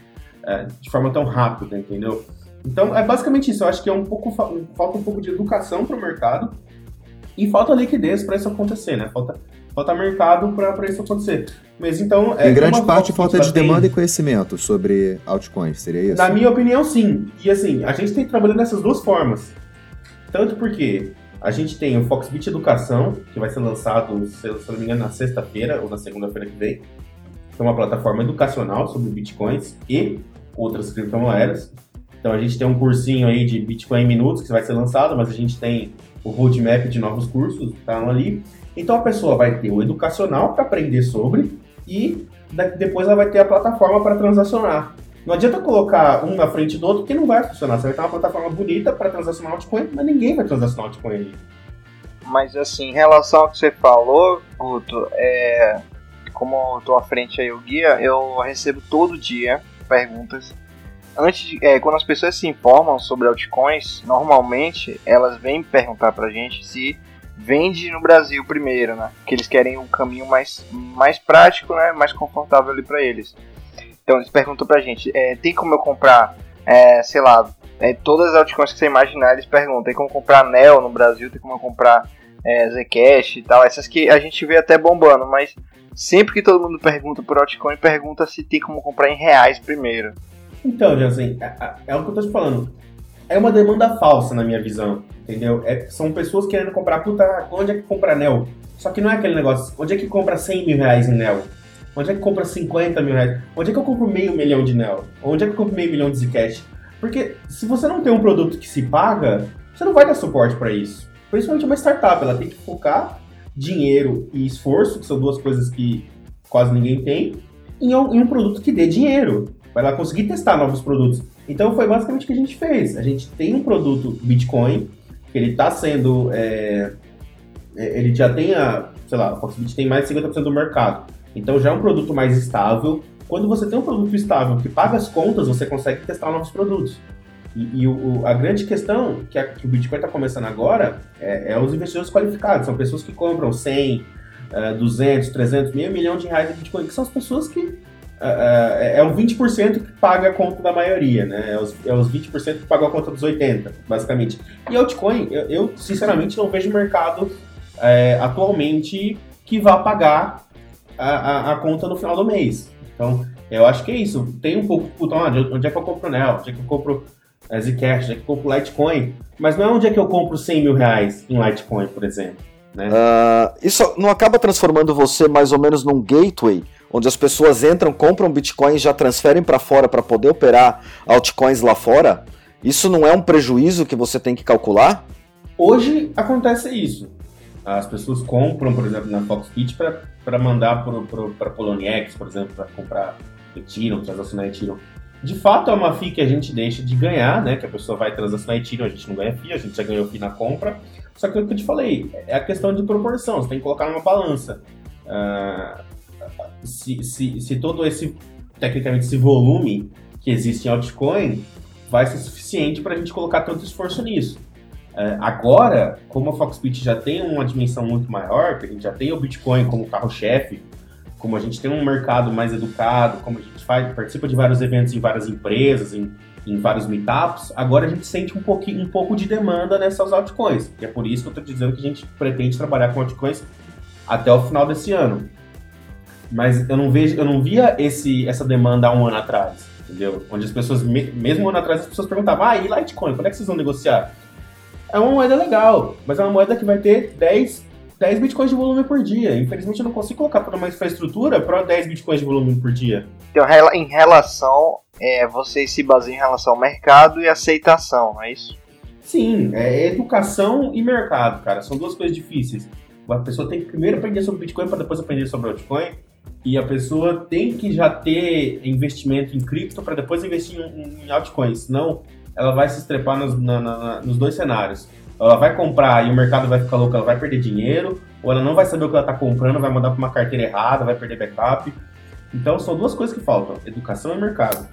é, de forma tão rápida, entendeu? Então é basicamente isso. Eu acho que é um pouco falta um pouco de educação para o mercado e falta liquidez para isso acontecer, né? Falta falta mercado para isso acontecer. Mas então é, em grande parte falta de demanda tem... e conhecimento sobre altcoins, seria isso? Na minha opinião, sim. E assim a gente tem trabalhando dessas duas formas. Tanto porque a gente tem o Foxbit Educação, que vai ser lançado, se eu não me engano, na sexta-feira ou na segunda-feira que vem. É uma plataforma educacional sobre bitcoins e outras criptomoedas. Então a gente tem um cursinho aí de Bitcoin em minutos que vai ser lançado, mas a gente tem o roadmap de novos cursos que estão ali. Então a pessoa vai ter o educacional para aprender sobre e depois ela vai ter a plataforma para transacionar. Não adianta colocar um na frente do outro, porque não vai funcionar. Você vai ter uma plataforma bonita para transacionar altcoin, mas ninguém vai transacionar altcoin ali. Mas assim, em relação ao que você falou, Guto, é, como eu tô à frente aí o guia, eu recebo todo dia perguntas. Antes de, é, quando as pessoas se informam sobre altcoins, normalmente elas vêm perguntar pra gente se vende no Brasil primeiro, né? Que eles querem um caminho mais, mais prático, né? Mais confortável ali para eles. Então eles perguntam pra gente, é, tem como eu comprar, é, sei lá, é, todas as altcoins que você imaginar, eles perguntam, tem como comprar Neo no Brasil, tem como eu comprar é, Zcash e tal, essas que a gente vê até bombando, mas sempre que todo mundo pergunta por altcoin, pergunta se tem como comprar em reais primeiro. Então, Jansen, é, é, é o que eu tô te falando. É uma demanda falsa na minha visão, entendeu? É, são pessoas querendo comprar, puta, onde é que compra Neo? Só que não é aquele negócio, onde é que compra 100 mil reais em Neo? Onde é que compra 50 mil reais? Onde é que eu compro meio milhão de Neo? Onde é que eu compro meio milhão de Zcash? Porque se você não tem um produto que se paga, você não vai dar suporte para isso. Principalmente uma startup, ela tem que focar dinheiro e esforço, que são duas coisas que quase ninguém tem, em um, em um produto que dê dinheiro, para ela conseguir testar novos produtos. Então foi basicamente o que a gente fez. A gente tem um produto Bitcoin, que ele está sendo. É, é, ele já tem a. Sei lá, o Foxbit tem mais de 50% do mercado. Então já é um produto mais estável. Quando você tem um produto estável que paga as contas, você consegue testar novos produtos. E, e o, a grande questão que, a, que o Bitcoin está começando agora é, é, os investidores qualificados. São pessoas que compram 100, uh, 200, 300, meio milhão de reais de Bitcoin, que são as pessoas que uh, uh, é o 20% que paga a conta da maioria, né? É os, é os 20% que pagam a conta dos 80%, basicamente. E altcoin, eu, eu sinceramente não vejo mercado é, atualmente que vá pagar a, a, a, conta no final do mês. Então, eu acho que é isso. Tem um pouco, puta, onde é que eu compro Nel? Onde é que eu compro é, Zcash? Onde é que eu compro Litecoin? Mas não é onde é que eu compro 100 mil reais em Litecoin, por exemplo. Né? Uh, isso não acaba transformando você mais ou menos num gateway, onde as pessoas entram, compram Bitcoin e já transferem para fora para poder operar altcoins lá fora? Isso não é um prejuízo que você tem que calcular? Hoje acontece isso. As pessoas compram, por exemplo, na Foxbit para mandar para Poloniex, por exemplo, para comprar Ethereum, transacionar Ethereum. De fato, é uma FII que a gente deixa de ganhar, né? Que a pessoa vai transacionar Ethereum, a gente não ganha FII, a gente já ganhou FII na compra. Só que é o que eu te falei, é a questão de proporção, você tem que colocar numa balança. Uh, se, se, se todo esse, tecnicamente, esse volume que existe em altcoin vai ser suficiente para a gente colocar tanto esforço nisso. É, agora, como a Foxbit já tem uma dimensão muito maior, que a gente já tem o Bitcoin como carro-chefe, como a gente tem um mercado mais educado, como a gente faz, participa de vários eventos em várias empresas, em, em vários meetups, agora a gente sente um, pouquinho, um pouco de demanda nessas altcoins. E é por isso que eu estou dizendo que a gente pretende trabalhar com altcoins até o final desse ano. Mas eu não vejo, eu não via esse, essa demanda há um ano atrás, entendeu? Onde as pessoas, mesmo um ano atrás, as pessoas perguntavam, ah, e Litecoin, quando é que vocês vão negociar? É uma moeda legal, mas é uma moeda que vai ter 10, 10 bitcoins de volume por dia. Infelizmente eu não consigo colocar toda uma infraestrutura para 10 bitcoins de volume por dia. Então, em relação, é, vocês se baseiam em relação ao mercado e aceitação, é isso? Sim, é educação e mercado, cara. São duas coisas difíceis. A pessoa tem que primeiro aprender sobre Bitcoin para depois aprender sobre altcoin. E a pessoa tem que já ter investimento em cripto para depois investir em, em altcoins. Senão, ela vai se estrepar nos, na, na, nos dois cenários. Ela vai comprar e o mercado vai ficar louco, ela vai perder dinheiro, ou ela não vai saber o que ela está comprando, vai mandar para uma carteira errada, vai perder backup. Então, são duas coisas que faltam: educação e mercado.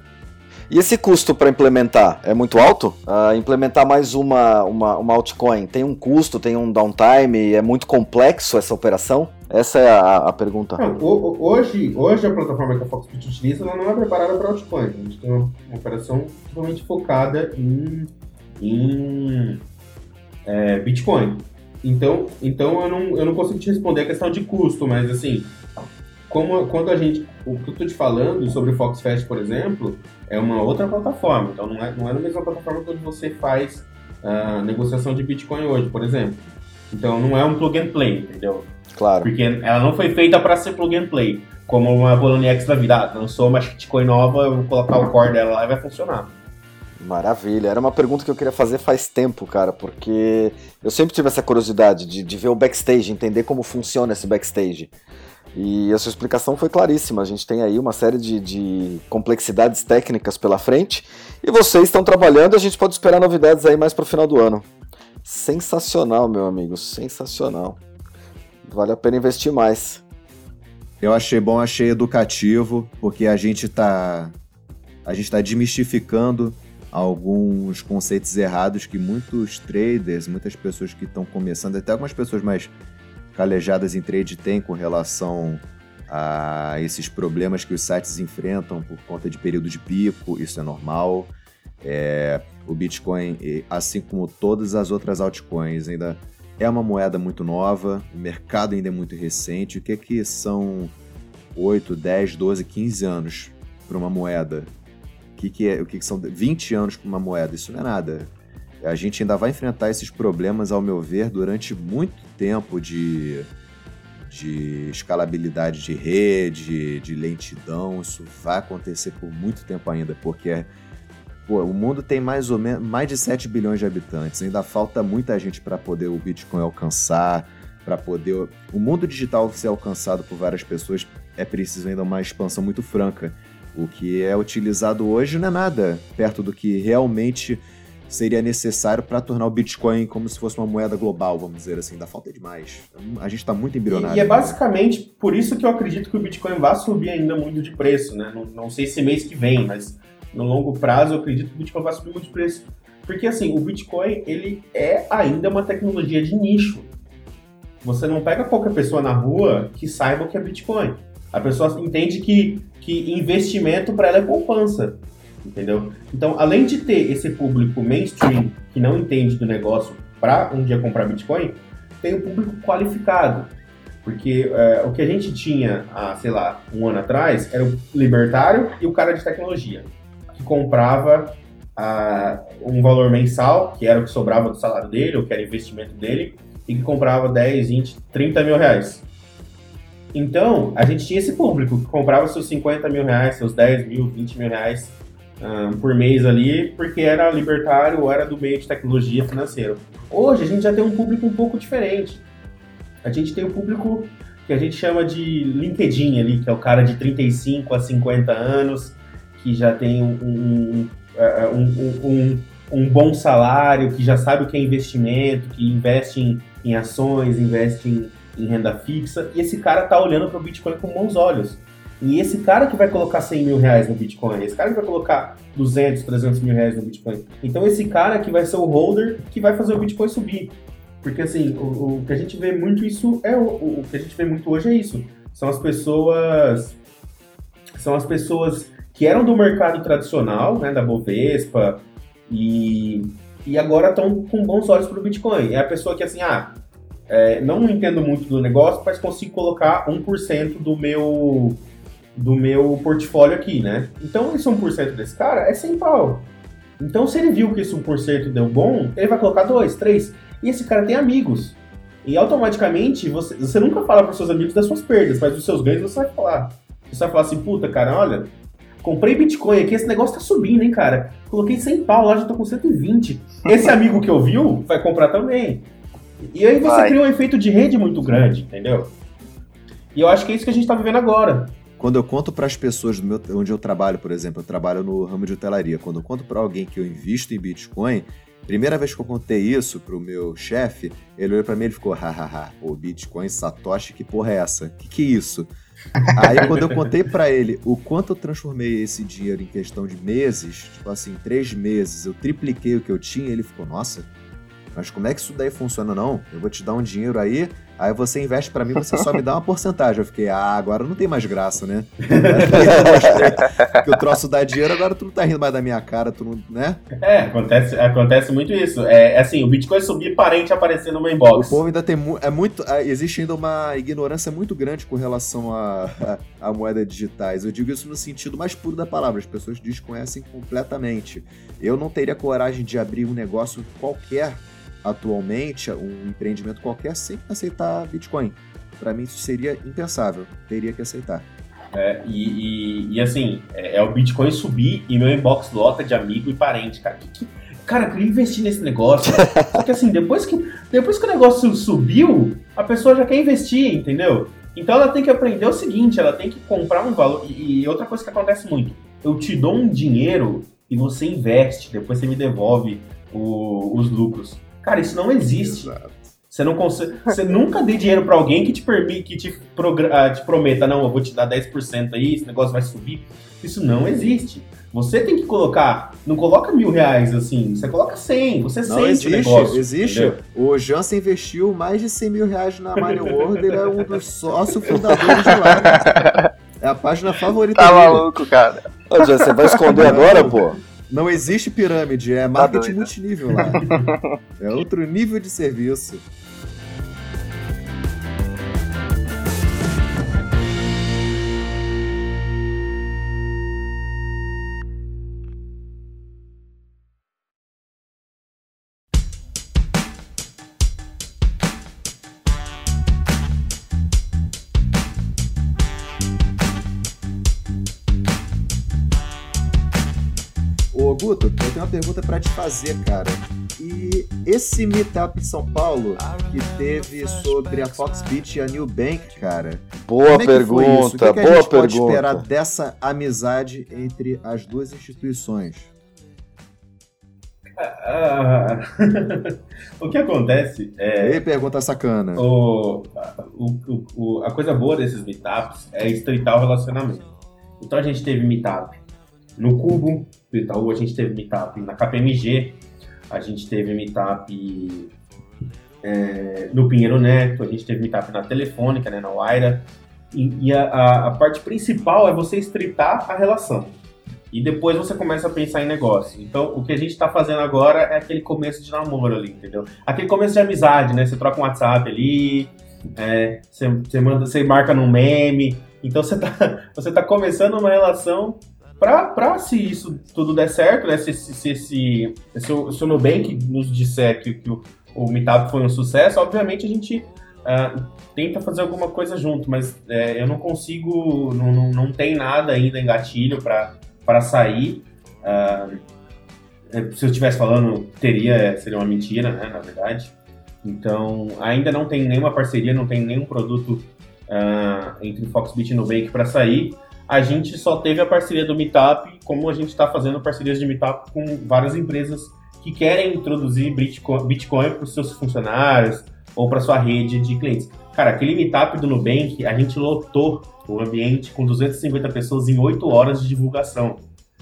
E esse custo para implementar é muito alto? Uh, implementar mais uma, uma, uma altcoin tem um custo, tem um downtime, é muito complexo essa operação? Essa é a, a pergunta. Não, hoje, hoje a plataforma que a Foxbit utiliza ela não é preparada para altcoin. A gente tem uma, uma operação totalmente focada em, em é, Bitcoin. Então, então eu, não, eu não consigo te responder a questão de custo, mas assim, como quando a gente. O que eu estou te falando sobre o Foxfest, por exemplo, é uma outra plataforma. Então não é, não é a mesma plataforma que você faz uh, negociação de Bitcoin hoje, por exemplo. Então não é um plug and play, entendeu? Claro. Porque ela não foi feita para ser plug and play. Como uma Poloniex da vida. Ah, lançou uma Bitcoin nova, eu vou colocar o core dela lá e vai funcionar. Maravilha. Era uma pergunta que eu queria fazer faz tempo, cara, porque eu sempre tive essa curiosidade de, de ver o backstage, entender como funciona esse backstage. E a sua explicação foi claríssima. A gente tem aí uma série de, de complexidades técnicas pela frente. E vocês estão trabalhando a gente pode esperar novidades aí mais para o final do ano. Sensacional, meu amigo. Sensacional. Vale a pena investir mais. Eu achei bom, achei educativo, porque a gente está a gente está desmistificando alguns conceitos errados que muitos traders, muitas pessoas que estão começando, até algumas pessoas mais calejadas em trade tem com relação a esses problemas que os sites enfrentam por conta de período de pico, isso é normal. É, o Bitcoin, assim como todas as outras altcoins, ainda é uma moeda muito nova, o mercado ainda é muito recente. O que, é que são 8, 10, 12, 15 anos para uma moeda? O que, que, é, o que, que são 20 anos para uma moeda? Isso não é nada a gente ainda vai enfrentar esses problemas, ao meu ver, durante muito tempo de, de escalabilidade de rede, de lentidão. Isso vai acontecer por muito tempo ainda, porque pô, o mundo tem mais ou menos mais de 7 bilhões de habitantes. Ainda falta muita gente para poder o Bitcoin alcançar, para poder o mundo digital ser alcançado por várias pessoas. É preciso ainda uma expansão muito franca. O que é utilizado hoje não é nada perto do que realmente seria necessário para tornar o Bitcoin como se fosse uma moeda global, vamos dizer assim. Dá falta demais. A gente está muito embrionado. E, e, é basicamente por isso que eu acredito que o Bitcoin vai subir ainda muito de preço, né? Não, não sei se mês que vem, mas no longo prazo eu acredito que o Bitcoin vai subir muito de preço. Porque assim, o Bitcoin ele é ainda uma tecnologia de nicho. Você não pega qualquer pessoa na rua que saiba o que é Bitcoin. A pessoa entende que, que investimento para ela é poupança entendeu? Então, além de ter esse público mainstream que não entende do negócio para um dia comprar Bitcoin, tem o público qualificado. Porque é, o que a gente tinha há, sei lá, um ano atrás era o libertário e o cara de tecnologia, que comprava ah, um valor mensal, que era o que sobrava do salário dele, ou que era investimento dele, e que comprava 10, 20, 30 mil reais. Então, a gente tinha esse público que comprava seus 50 mil reais, seus 10 mil, 20 mil reais uh, por mês ali, porque era libertário ou era do meio de tecnologia financeira. Hoje a gente já tem um público um pouco diferente. A gente tem um público que a gente chama de LinkedIn ali, que é o cara de 35 a 50 anos, que já tem um, um, um, um, um bom salário, que já sabe o que é investimento, que investe em, em ações, investe em, em renda fixa, e esse cara está olhando para o Bitcoin com bons olhos. E esse cara que vai colocar 100 mil reais no Bitcoin, esse cara que vai colocar 200, 300 mil reais no Bitcoin. Então esse cara que vai ser o holder que vai fazer o Bitcoin subir. Porque assim, o, o que a gente vê muito isso é o, o, que a gente vê muito hoje é isso. São as pessoas são as pessoas que eram do mercado tradicional, né, da Bovespa e e agora estão com bons olhos para o Bitcoin. É a pessoa que assim, ah, é, não entendo muito do negócio, mas consigo colocar 1% do meu do meu portfólio aqui, né? Então esse 1% desse cara é 100 pau. Então se ele viu que esse 1% deu bom, ele vai colocar 2, 3. E esse cara tem amigos. E automaticamente você, você nunca fala para seus amigos das suas perdas, mas dos seus ganhos você vai falar. Você vai falar assim, puta, cara, olha, comprei Bitcoin aqui, esse negócio tá subindo, hein, cara. Coloquei 100 pau lá, já tô com 120. Esse *laughs* amigo que ouviu vai comprar também. E aí você vai. cria um efeito de rede muito grande, entendeu? E eu acho que é isso que a gente tá vivendo agora. Quando eu conto para as pessoas do meu, onde eu trabalho, por exemplo, eu trabalho no ramo de hotelaria. Quando eu conto para alguém que eu invisto em Bitcoin, primeira vez que eu contei isso pro meu chefe, ele olhou para mim e ficou, hahaha, pô, Bitcoin, Satoshi, que porra é essa? Que que é isso? Aí quando eu contei para ele o quanto eu transformei esse dinheiro em questão de meses, tipo assim, três meses, eu tripliquei o que eu tinha, ele ficou, nossa, mas como é que isso daí funciona não? Eu vou te dar um dinheiro aí, aí você investe para mim, você só me dá uma porcentagem. Eu fiquei, ah, agora não tem mais graça, né? *laughs* que o troço dá dinheiro, agora tu não tá rindo mais da minha cara, tu não, né? É, acontece, acontece muito isso. É, assim, o Bitcoin subir parente aparecer no meu inbox. O povo ainda tem é muito, é, existe ainda uma ignorância muito grande com relação a, a, a moedas digitais. Eu digo isso no sentido mais puro da palavra, as pessoas desconhecem completamente. Eu não teria coragem de abrir um negócio qualquer atualmente um empreendimento qualquer sem aceitar Bitcoin. Para mim isso seria impensável, teria que aceitar. É, e, e, e, assim, é, é, o Bitcoin subir e meu inbox lota de amigo e parente, cara. Que, que, cara, eu queria investir nesse negócio. *laughs* Só que assim, depois que, depois que o negócio subiu, a pessoa já quer investir, entendeu? Então ela tem que aprender o seguinte, ela tem que comprar um valor. E, e outra coisa que acontece muito, eu te dou um dinheiro e você investe, depois você me devolve o, os lucros. Cara, isso não existe. Exato. Você não consegue, você nunca dê dinheiro para alguém que te permite, que te, ah, te prometa, não, eu vou te dar 10% aí, esse negócio vai subir. Isso não existe. Você tem que colocar, não coloca mil reais assim, você coloca 100, você não sente existe, o negócio. Existe, entendeu? o Jansen investiu mais de 100 mil reais na Mario World, ele é um dos sócios fundadores de lá. É a página favorita tá dele. Tá maluco, cara. Ô, Jansen, vai esconder agora, pô? Não existe pirâmide, é tá marketing tá multinível lá. *laughs* é outro nível de serviço. Pergunta para te fazer, cara. E esse meetup em São Paulo que teve sobre a Foxbit e a New Bank, cara. Boa é pergunta, o que, é que boa a gente pergunta. pode esperar dessa amizade entre as duas instituições? Ah, *laughs* o que acontece é. E pergunta sacana. O, o, o, a coisa boa desses meetups é estreitar o relacionamento. Então a gente teve meetup no Cubo, do Itaú, a gente teve meetup na KPMG, a gente teve meetup é, no Pinheiro Neto, a gente teve meetup na Telefônica, né, na Waira. E, e a, a, parte principal é você estreitar a relação. E depois você começa a pensar em negócio. Então, o que a gente está fazendo agora é aquele começo de namoro ali, entendeu? Aquele começo de amizade, né? Você troca um WhatsApp ali, é, você, marca num meme. Então, você está *laughs* você tá começando uma relação para se isso tudo der certo, né? Se, se, se, se, se, o, se o Nubank nos disser que, que o, o Meetup foi um sucesso, obviamente a gente uh, tenta fazer alguma coisa junto, mas uh, eu não consigo, não, não, não tem nada ainda em gatilho para sair. Uh, se eu estivesse falando, teria, seria uma mentira, né? Na verdade. Então, ainda não tem nenhuma parceria, não tem nenhum produto entre Foxbit e Nubank para sair a gente só teve a parceria do Meetup, como a gente está fazendo parcerias de Meetup com várias empresas que querem introduzir Bitcoin para os seus funcionários ou para sua rede de clientes. Cara, aquele Meetup do Nubank, a gente lotou o ambiente com 250 pessoas em 8 horas de divulgação.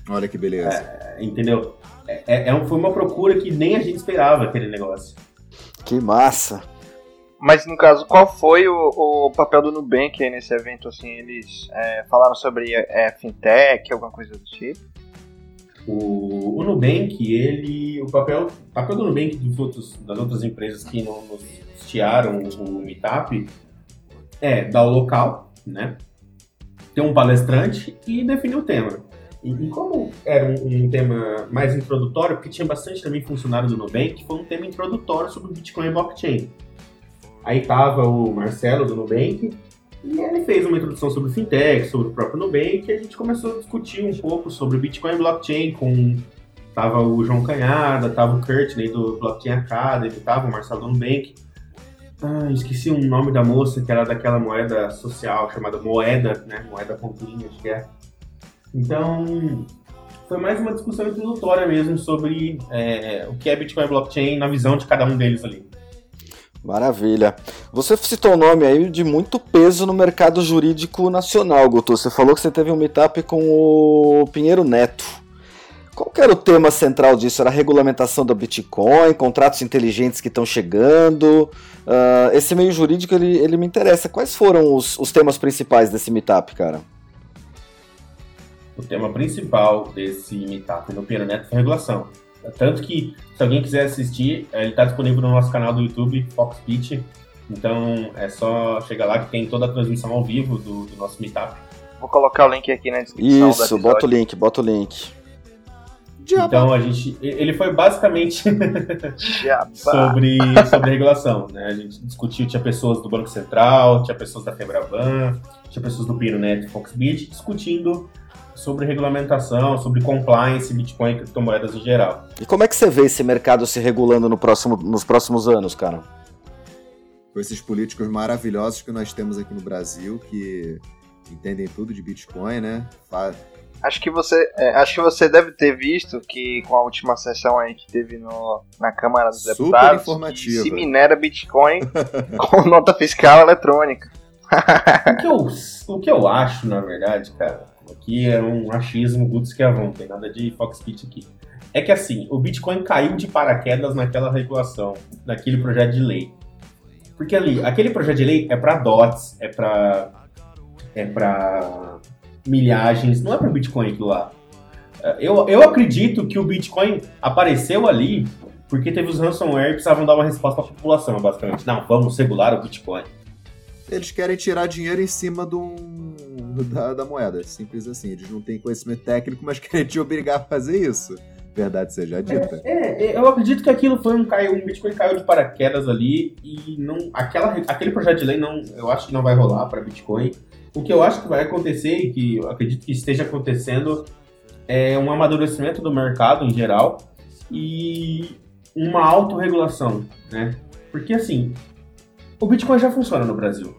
Olha que beleza. É, entendeu? É, é, é foi uma procura que nem a gente esperava aquele negócio. Que massa! Mas no caso, qual foi o, o papel do Nubank nesse evento? Assim, eles é, falaram sobre é, fintech, alguma coisa do tipo? O, o Nubank, ele. O papel, papel do Nubank dos outros, das outras empresas que nos hastearam o Meetup é dar o local, né? Ter um palestrante e definir o tema. E, e como era um, um, tema mais introdutório, porque tinha bastante também funcionário do Nubank, foi um tema introdutório sobre Bitcoin e blockchain. Aí tava o Marcelo do Nubank, e ele fez uma introdução sobre fintech, sobre o próprio Nubank, e a gente começou a discutir um pouco sobre Bitcoin e blockchain com tava o João Canhada, tava o Courtney do Blockchain Academy, tava o Marcelo do Nubank. Ah, esqueci o nome da moça que era daquela moeda social chamada moeda, né? Moeda ponturinha, acho que é. Então, foi mais uma discussão introdutória mesmo sobre é, o que é Bitcoin e blockchain na visão de cada um deles ali. Maravilha. Você citou o um nome aí de muito peso no mercado jurídico nacional, Guto. Você falou que você teve um meetup com o Pinheiro Neto. Qual era o tema central disso? Era a regulamentação do Bitcoin, contratos inteligentes que estão chegando? Uh, esse meio jurídico ele, ele me interessa. Quais foram os, os temas principais desse meetup, cara? O tema principal desse meetup no Pinheiro Neto foi regulação. Tanto que, se alguém quiser assistir, ele está disponível no nosso canal do YouTube, Fox Pitch. Então é só chegar lá que tem toda a transmissão ao vivo do, do nosso meetup. Vou colocar o link aqui na descrição. Isso, bota o link, bota o link. Então a gente. Ele foi basicamente *laughs* sobre, sobre regulação. Né? A gente discutiu, tinha pessoas do Banco Central, tinha pessoas da Febraban, tinha pessoas do Pironet e Foxbit discutindo sobre regulamentação, sobre compliance, Bitcoin e criptomoedas em geral. E como é que você vê esse mercado se regulando no próximo, nos próximos anos, cara? Com esses políticos maravilhosos que nós temos aqui no Brasil, que entendem tudo de Bitcoin, né? Acho que você, é, acho que você deve ter visto que com a última sessão aí que teve no, na Câmara dos Super Deputados, informativa. se minera Bitcoin *laughs* com nota fiscal eletrônica. o, que eu, o que eu acho, na verdade, cara, Aqui é um achismo que não tem nada de Foxbit aqui. É que assim, o Bitcoin caiu de paraquedas naquela regulação, naquele projeto de lei. Porque ali, aquele projeto de lei é para DOTs, é para é para milhagens, não é para Bitcoin aquilo lá. Eu, eu acredito que o Bitcoin apareceu ali porque teve os ransomware e precisavam dar uma resposta a população, basicamente. Não, vamos regular o Bitcoin. Eles querem tirar dinheiro em cima do, *laughs* da, da moeda. Simples assim. Eles não têm conhecimento técnico, mas *laughs* querem te obrigar a fazer isso. Verdade seja dita. É, é, eu acredito que aquilo foi um, caiu, um Bitcoin caiu de paraquedas ali e não, aquela, aquele projeto de lei não, eu acho que não vai rolar para Bitcoin. O que eu acho que vai acontecer e que eu acredito que esteja acontecendo é um amadurecimento do mercado em geral e uma autorregulação, né? Porque assim, o Bitcoin já funciona no Brasil,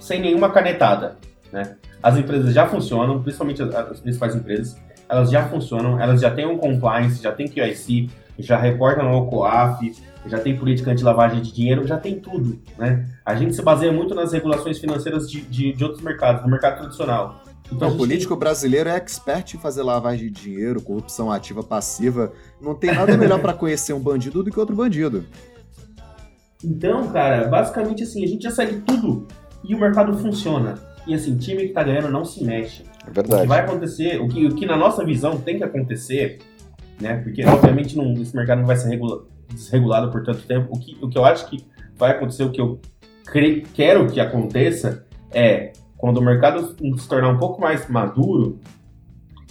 sem nenhuma canetada. Né? As empresas já funcionam, principalmente as, as principais empresas, elas já funcionam, elas já têm um compliance, já tem QIC, já reportam ao COAF, já tem política anti-lavagem de dinheiro, já tem tudo. Né? A gente se baseia muito nas regulações financeiras de, de, de outros mercados, do mercado tradicional. Então, o político tem... brasileiro é expert em fazer lavagem de dinheiro, corrupção ativa, passiva. Não tem nada melhor para conhecer um bandido do que outro bandido. Então, cara, basicamente assim, a gente já segue tudo e o mercado funciona. E assim, time que tá ganhando não se mexe. É verdade. O que vai acontecer, o que, o que na nossa visão tem que acontecer, né? Porque obviamente não, esse mercado não vai ser regula, desregulado por tanto tempo. O que, o que eu acho que vai acontecer, o que eu cre, quero que aconteça, é quando o mercado se tornar um pouco mais maduro,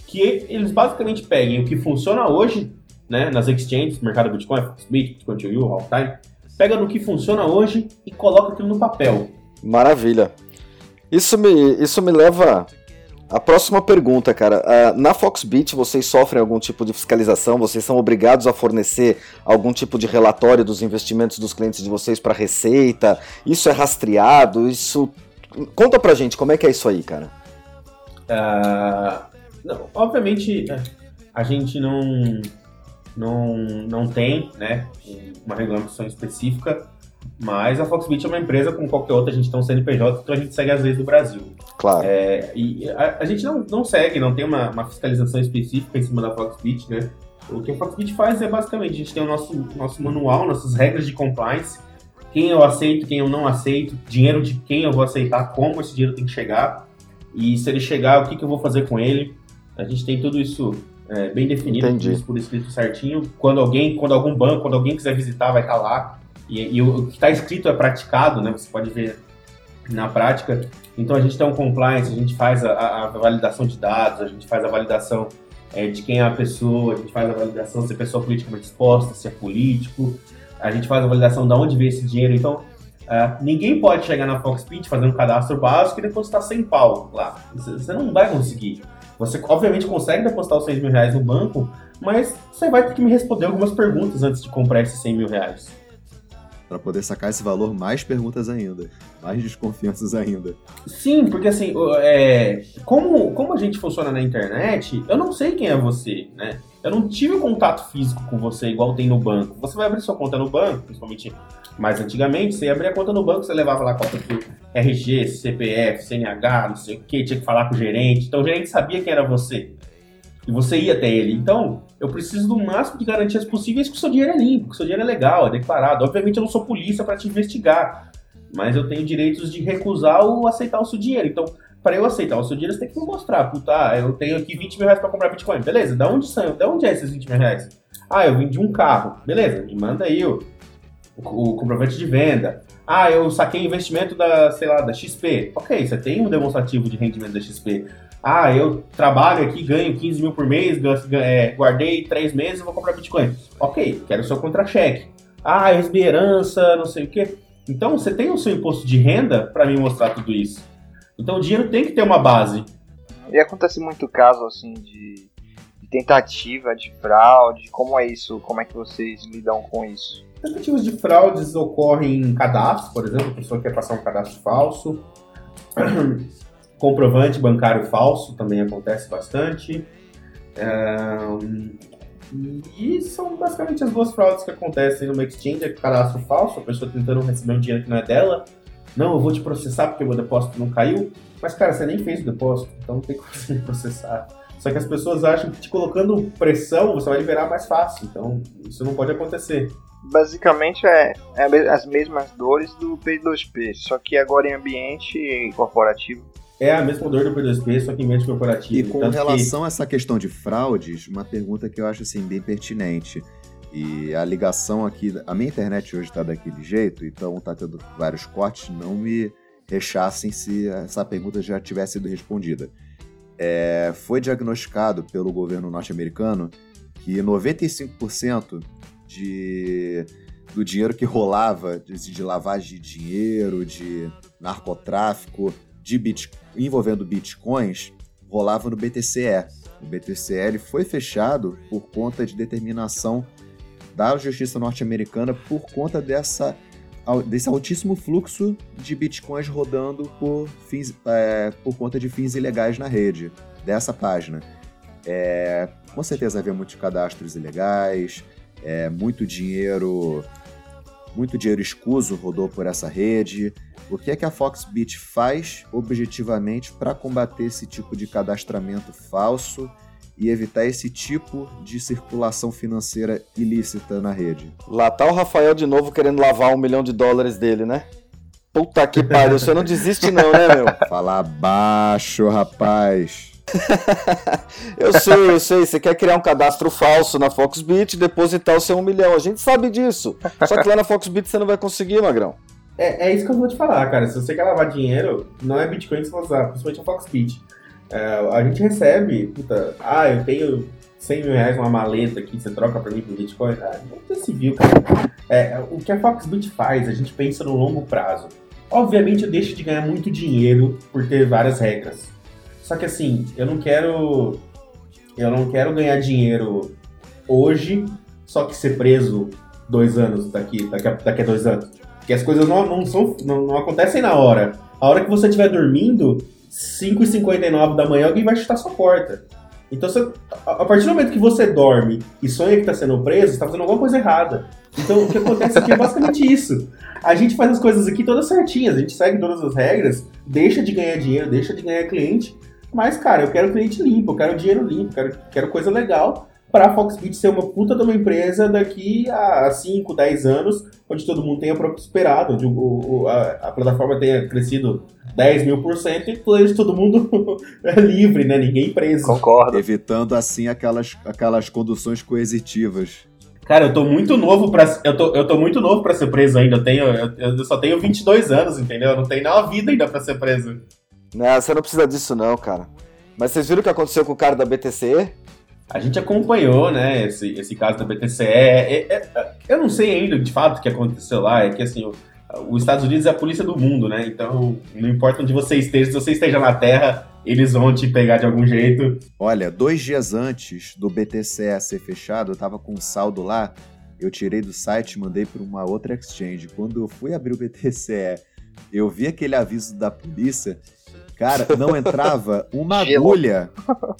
que eles basicamente peguem o que funciona hoje, né, nas exchanges, mercado Bitcoin, Bitcoin, Bitcoin to You, Time, pega no que funciona hoje e coloca aquilo no papel. Maravilha. Isso me, isso me leva à próxima pergunta, cara. Uh, na Foxbit, vocês sofrem algum tipo de fiscalização? Vocês são obrigados a fornecer algum tipo de relatório dos investimentos dos clientes de vocês para Receita? Isso é rastreado? Isso. Conta pra gente como é que é isso aí, cara. Uh, não, obviamente, a gente não não, não tem né, uma regulamentação específica, mas a Foxbit é uma empresa como qualquer outra, a gente tem um CNPJ, então a gente segue as leis do Brasil. Claro. É, e a, a, gente não, não segue, não tem uma, uma, fiscalização específica em cima da Foxbit, né? O que a Foxbit faz é basicamente, a gente tem o nosso, nosso manual, nossas regras de compliance, quem eu aceito, quem eu não aceito, dinheiro de quem eu vou aceitar, como esse dinheiro tem que chegar, e se ele chegar, o que, que eu vou fazer com ele. A gente tem tudo isso é, bem definido, Entendi. por escrito certinho. Quando alguém, quando algum banco, quando alguém quiser visitar, vai estar tá lá. E, e o que está escrito é praticado, né? Você pode ver na prática. Então a gente tem um compliance, a gente faz a, a validação de dados, a gente faz a validação é, de quem é a pessoa, a gente faz a validação se é pessoa politicamente exposta, se é político, a gente faz a validação de onde veio esse dinheiro. Então é, ninguém pode chegar na Foxpit fazer um cadastro básico e depositar 100 pau lá. Você não vai conseguir. Você, obviamente, consegue depositar os 100 mil reais no banco, mas você vai ter que me responder algumas perguntas antes de comprar esses 100 mil reais para poder sacar esse valor, mais perguntas ainda, mais desconfianças ainda. Sim, porque assim, é, como, como a gente funciona na internet, eu não sei quem é você, né? Eu não tive contato físico com você igual tem no banco. Você vai abrir sua conta no banco, principalmente mais antigamente, você ia abrir a conta no banco, você levava lá a conta do RG, CPF, CNH, não sei o que, tinha que falar com o gerente. Então o gerente sabia quem era você e você ia até ele. Então, eu preciso do máximo de garantias possíveis que o seu dinheiro é limpo, que o seu dinheiro é legal, é declarado. Obviamente, eu não sou polícia para te investigar, mas eu tenho direitos de recusar ou aceitar o seu dinheiro. Então, para eu aceitar o seu dinheiro, você tem que me mostrar. Puta, ah, eu tenho aqui 20 mil reais para comprar Bitcoin. Beleza, da onde são? Da onde é esses 20 mil reais? Ah, eu vendi um carro. Beleza, me manda aí o, o, comprovante de venda. Ah, eu saquei investimento da, sei lá, da XP. Ok, você tem um demonstrativo de rendimento da XP. Ah, eu trabalho aqui, ganho 15 mil por mês, é, guardei três meses e vou comprar Bitcoin. Ok, quero o seu contra-cheque. Ah, recebi herança, não sei o quê. Então, você tem o seu imposto de renda para me mostrar tudo isso. Então, o dinheiro tem que ter uma base. E acontece muito caso, assim, de, de tentativa, de fraude. Como é isso? Como é que vocês lidam com isso? Tentativas de fraudes ocorrem em cadastros, por exemplo, a pessoa quer passar um cadastro falso. Comprovante bancário falso também acontece bastante. e são basicamente as duas fraudes que acontecem no exchange, é cadastro falso, a pessoa tentando receber um dinheiro que não é dela. Não, eu vou te processar porque o meu depósito não caiu. Mas, cara, você nem fez o depósito, então não tem como você *laughs* processar. Só que as pessoas acham que te colocando pressão você vai liberar mais fácil. Então, isso não pode acontecer. Basicamente é, é as mesmas dores do P2P, só que agora em ambiente corporativo. É a mesma dor do P2P, só que em ambiente corporativo. E com Tanto relação que... a essa questão de fraudes, uma pergunta que eu acho assim bem pertinente. E a ligação aqui, a minha internet hoje está daquele jeito, então está tendo vários cortes, não me rechassem se essa pergunta já tivesse sido respondida. É, foi diagnosticado pelo governo norte-americano que 95% de, do dinheiro que rolava de, de lavagem de dinheiro, de narcotráfico, de Bitcoin, envolvendo bitcoins rolava no BTCE. O BTCE foi fechado por conta de determinação da justiça norte-americana por conta dessa, desse altíssimo fluxo de bitcoins rodando por, fins, é, por conta de fins ilegais na rede dessa página. É, com certeza havia muitos cadastros ilegais, é, muito dinheiro muito dinheiro escuso rodou por essa rede. O que é que a Foxbit faz objetivamente para combater esse tipo de cadastramento falso e evitar esse tipo de circulação financeira ilícita na rede? Lá tá o Rafael de novo querendo lavar um milhão de dólares dele, né? Puta que pariu, você não desiste não, né, meu? *laughs* Fala baixo, rapaz. *laughs* eu sei, eu sei. Você quer criar um cadastro falso na Foxbit e depositar o seu um milhão. A gente sabe disso. Só que lá na Foxbit você não vai conseguir, Magrão. É, é isso que eu vou te falar, cara. Se você quer lavar dinheiro, não é Bitcoin que você vai usar, principalmente a Foxbit. É, a gente recebe, puta, ah, eu tenho 100 mil reais uma maleta aqui, você troca pra mim por Bitcoin. Ah, não tem civil, cara. É, o que a Foxbit faz, a gente pensa no longo prazo. Obviamente eu deixo de ganhar muito dinheiro por ter várias regras. Só que assim, eu não quero. Eu não quero ganhar dinheiro hoje, só que ser preso dois anos daqui, daqui, a, daqui a dois anos. Porque as coisas não, não, são, não, não acontecem na hora. A hora que você estiver dormindo, 5h59 da manhã, alguém vai chutar sua porta. Então, você, a partir do momento que você dorme e sonha que está sendo preso, está fazendo alguma coisa errada. Então, o que acontece aqui é basicamente *laughs* isso. A gente faz as coisas aqui todas certinhas, a gente segue todas as regras, deixa de ganhar dinheiro, deixa de ganhar cliente, mas, cara, eu quero cliente limpo, eu quero dinheiro limpo, quero, quero coisa legal para a Foxbit ser uma puta de uma empresa daqui a 5, 10 anos, onde todo mundo tenha prosperado, onde o, o, a, a, plataforma tenha crescido 10 mil por cento e todo mundo *laughs* é livre, né? Ninguém preso. Concordo. Evitando assim aquelas, aquelas conduções coercitivas. Cara, eu tô muito novo para eu tô, eu tô muito novo para ser preso ainda. Eu tenho eu, eu só tenho 22 anos, entendeu? Eu não tenho nenhuma vida ainda para ser preso. Não, você não precisa disso não, cara. Mas vocês viram o que aconteceu com o cara da BTC? A gente acompanhou, né, esse, esse caso da BTCE. É, é, é, eu não sei ainda de fato o que aconteceu lá. É que assim, os Estados Unidos é a polícia do mundo, né? Então, não importa onde você esteja, se você esteja na Terra, eles vão te pegar de algum jeito. Olha, dois dias antes do BTCE ser fechado, eu tava com um saldo lá, eu tirei do site e mandei para uma outra exchange. Quando eu fui abrir o BTCE, eu vi aquele aviso da polícia Cara, não entrava uma agulha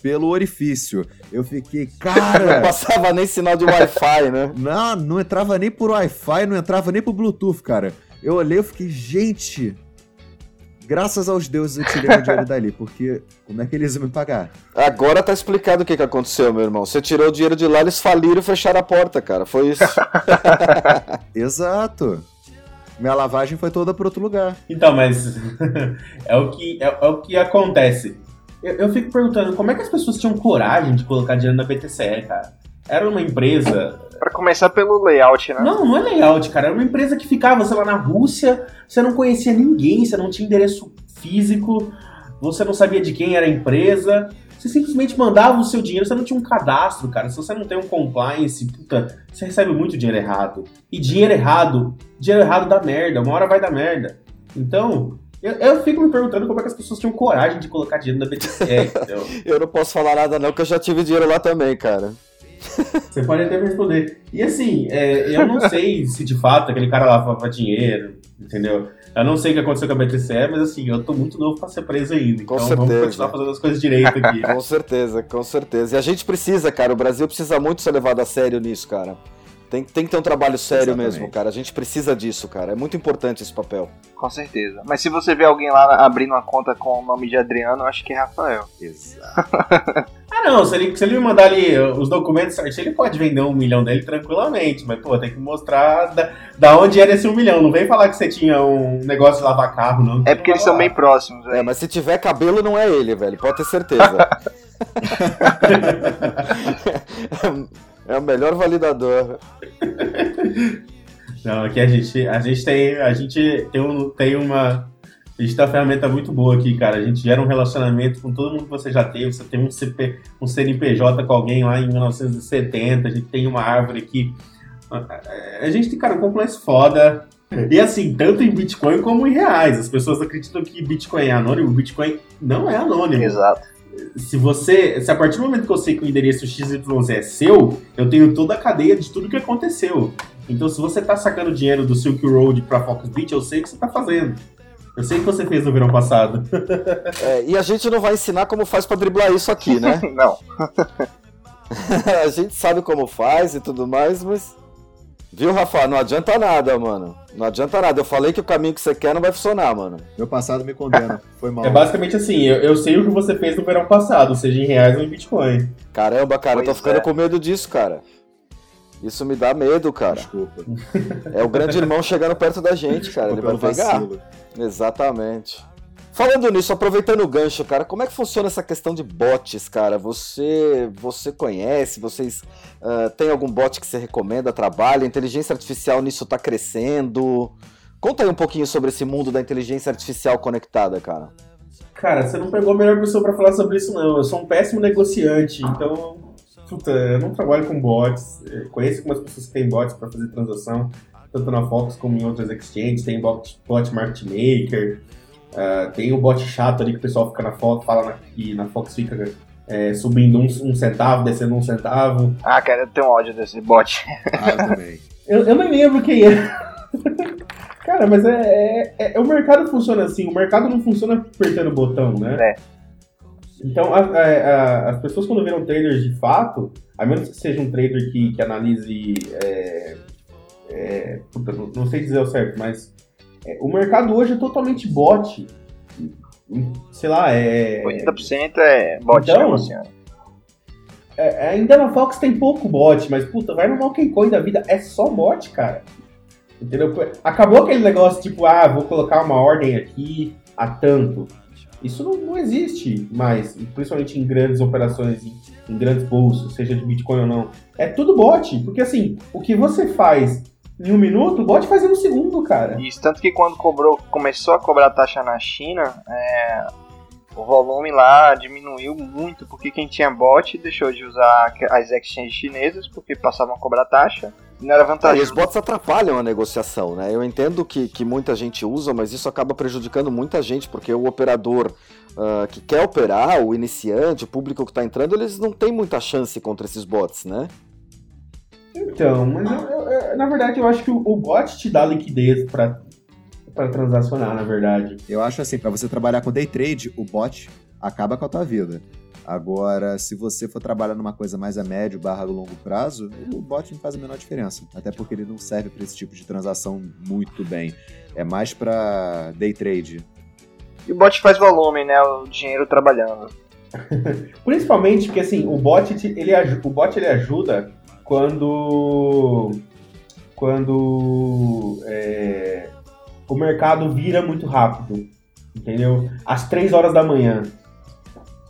pelo orifício. Eu fiquei, cara. Não passava nem sinal de Wi-Fi, né? Não, não entrava nem por Wi-Fi, não entrava nem por Bluetooth, cara. Eu olhei e fiquei, gente. Graças aos deuses eu tirei o dinheiro dali, porque como é que eles iam me pagar? Agora tá explicado o que, que aconteceu, meu irmão. Você tirou o dinheiro de lá, eles faliram e fecharam a porta, cara. Foi isso. *laughs* Exato minha lavagem foi toda para outro lugar. Então, mas *laughs* é, o que, é, é, o que acontece. Eu, eu, fico perguntando, como é que as pessoas tinham coragem de colocar dinheiro na BTCE, cara? Era uma empresa... Para começar pelo layout, né? Não, não é layout, cara. Era uma empresa que ficava, sei lá, na Rússia, você não conhecia ninguém, você não tinha endereço físico, você não sabia de quem era a empresa, você simplesmente mandava o seu dinheiro, você não tinha um cadastro, cara. Se você não tem um compliance, puta, você recebe muito dinheiro errado. E dinheiro errado, dinheiro errado dá merda, uma hora vai dar merda. Então, eu, eu, fico me perguntando como é que as pessoas tinham coragem de colocar dinheiro na BTC, *laughs* eu não posso falar nada não, porque eu já tive dinheiro lá também, cara. Você pode até me responder. E assim, é, eu não sei se de fato aquele cara lavava dinheiro, entendeu? Eu não sei o que aconteceu com a BTCE, mas assim, eu tô muito novo pra ser preso ainda. Com então certeza. vamos continuar fazendo as coisas direito aqui. *laughs* com certeza, com certeza. E a gente precisa, cara, o Brasil precisa muito ser levado a sério nisso, cara. Tem, tem que ter um trabalho sério Exatamente. mesmo, cara. A gente precisa disso, cara. É muito importante esse papel. Com certeza. Mas se você vê alguém lá abrindo uma conta com o nome de Adriano, eu acho que é Rafael. Exato. *laughs* não. Se ele, se ele me mandar ali os documentos certinho, ele pode vender um milhão dele tranquilamente. Mas, pô, tem que mostrar da, da onde era esse um milhão. Não vem falar que você tinha um negócio de lavar carro, não. É porque eles são bem próximos, velho. É, mas se tiver cabelo, não é ele, velho. Pode ter certeza. *laughs* *laughs* É o melhor validador. Não, aqui a gente, a gente tem, a gente tem, um, tem uma, a gente tem uma ferramenta muito boa aqui, cara. A gente gera um relacionamento com todo mundo que você já teve. Você tem um, CP, um CNPJ com alguém lá em 1970. A gente tem uma árvore aqui. A gente tem, cara, um complexo foda. E assim, tanto em Bitcoin como em reais. As pessoas acreditam que Bitcoin é anônimo. Bitcoin não é anônimo. Exato se você. Se a partir do momento que eu sei que o endereço XYZ é seu, eu tenho toda a cadeia de tudo que aconteceu. Então, se você tá sacando dinheiro do Silk Road pra Foxbit, eu sei o que você tá fazendo. Eu sei o que você fez no verão passado. É, e a gente não vai ensinar como faz pra driblar isso aqui, né? *laughs* não. *laughs* a gente sabe como faz e tudo mais, mas Viu, Rafa? Não adianta nada, mano. Não adianta nada. Eu falei que o caminho que você quer não vai funcionar, mano. Meu passado me condena. Foi mal. É basicamente assim, eu, eu sei o que você fez no verão passado, seja em reais ou em Bitcoin. Caramba, cara, pois eu tô ficando é. com medo disso, cara. Isso me dá medo, cara. Desculpa. É o grande irmão chegando perto da gente, cara. Ele vai pegar. Vacilo. Exatamente. Falando nisso, aproveitando o gancho, cara, como é que funciona essa questão de bots, cara? Você você conhece, vocês uh, tem algum bot que você recomenda, trabalha? Inteligência artificial nisso tá crescendo? Conta aí um pouquinho sobre esse mundo da inteligência artificial conectada, cara. Cara, você não pegou a melhor pessoa para falar sobre isso, não. Eu sou um péssimo negociante, então. Puta, eu não trabalho com bots. Eu conheço algumas pessoas que têm bots para fazer transação, tanto na Fox como em outras exchanges. Tem bot, bot Market Maker. Uh, tem o bot chato ali que o pessoal fica na foto, fala na, que na Fox fica é, subindo um, um, centavo, descendo um centavo. Ah, cara, eu tenho ódio desse bot. Ah, eu também. *laughs* eu, eu não lembro quem é. *laughs* cara, mas é, é, é, O mercado funciona assim, o mercado não funciona apertando o botão, né? É. Então, a, a, a, as pessoas quando viram traders de fato, a menos que seja um trader que, que analise. É, é, puta, não, não sei dizer o certo, mas é, o mercado hoje é totalmente bot. Sei lá, é. 80% é bot então, negociando. é, ainda na Fox tem pouco bot, mas puta, vai no Monkey Coin da vida, é só bot, cara. Entendeu? Acabou aquele negócio tipo, ah, vou colocar uma ordem aqui a tanto. Isso não, não existe mais, principalmente em grandes operações, em, em, grandes bolsos, seja de Bitcoin ou não. É tudo bot, porque assim, o que você faz em um minuto, o bot faz em um segundo, cara. Isso, tanto que quando cobrou, começou a cobrar taxa na China, é, o volume lá diminuiu muito, porque quem tinha bot deixou de usar as exchanges chinesas, porque passavam a cobrar taxa, não era vantajoso. É, e os bots atrapalham a negociação, né? Eu entendo que, que muita gente usa, mas isso acaba prejudicando muita gente, porque o operador uh, que quer operar, o iniciante, o público que está entrando, eles não têm muita chance contra esses bots, né? Então, mas eu, eu, na verdade eu acho que o, o bot te dá liquidez para para transacionar, na verdade. Eu acho assim, para você trabalhar com day trade, o bot acaba com a tua vida. Agora, se você for trabalhar numa coisa mais a médio barra longo prazo, o bot não faz a menor diferença. Até porque ele não serve para esse tipo de transação muito bem. É mais para day trade. E o bot faz volume, né? O dinheiro trabalhando. *laughs* Principalmente porque assim, o bot ele, o bot ele ajuda quando quando é, o mercado vira muito rápido, entendeu? Às 3 horas da manhã.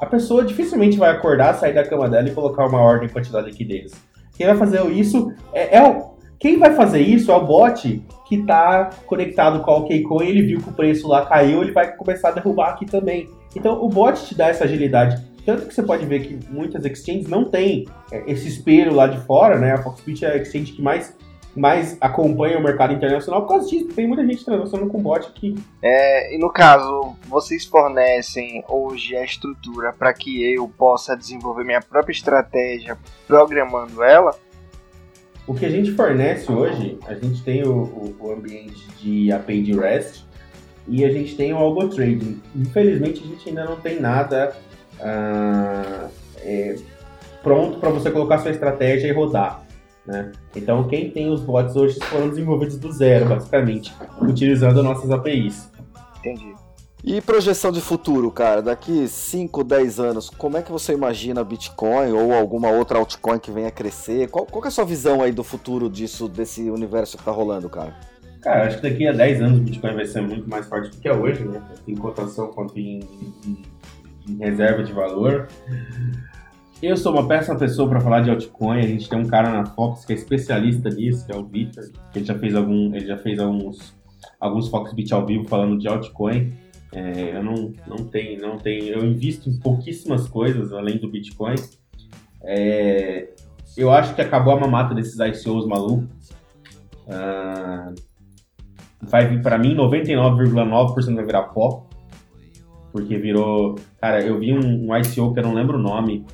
A pessoa dificilmente vai acordar, sair da cama dela e colocar uma ordem para te dar liquidez. Quem vai fazer isso é, é o, quem vai fazer isso é o bot que está conectado com o Kcoin, ele viu que o preço lá caiu, ele vai começar a derrubar aqui também. Então o bot te dá essa agilidade. Tanto que você pode ver que muitas exchanges não têm é, esse espelho lá de fora, né? A Foxbit é a exchange que mais mais acompanha o mercado internacional por causa disso. Tem muita gente transacionando com bot aqui. É, e no caso, vocês fornecem hoje a estrutura para que eu possa desenvolver minha própria estratégia programando ela? O que a gente fornece hoje, a gente tem o, o, o ambiente de API de REST e a gente tem o Algo Trading. Infelizmente, a gente ainda não tem nada ah, é, pronto para você colocar sua estratégia e rodar. Né? Então, quem tem os bots hoje foram desenvolvidos do zero, basicamente, utilizando nossas APIs. Entendi. E projeção de futuro, cara? Daqui 5, 10 anos, como é que você imagina Bitcoin ou alguma outra altcoin que venha a crescer? Qual, qual é a sua visão aí do futuro disso, desse universo que tá rolando, cara? Cara, acho que daqui a 10 anos o Bitcoin vai ser muito mais forte do que é hoje, né? Em cotação quanto em, em, em reserva de valor. Eu sou uma péssima pessoa para falar de altcoin. A gente tem um cara na Fox que é especialista nisso, que é o Victor. Que ele já fez algum, ele já fez alguns alguns Foxbit ao vivo falando de altcoin. É, eu não, não tenho, não tenho. Eu invisto em pouquíssimas coisas além do Bitcoin. É, eu acho que acabou a mamata desses ICOs malucos. Ah, vai vir para mim 99,9% vai virar pó. Porque virou. Cara, eu vi um, um ICO que eu não lembro o nome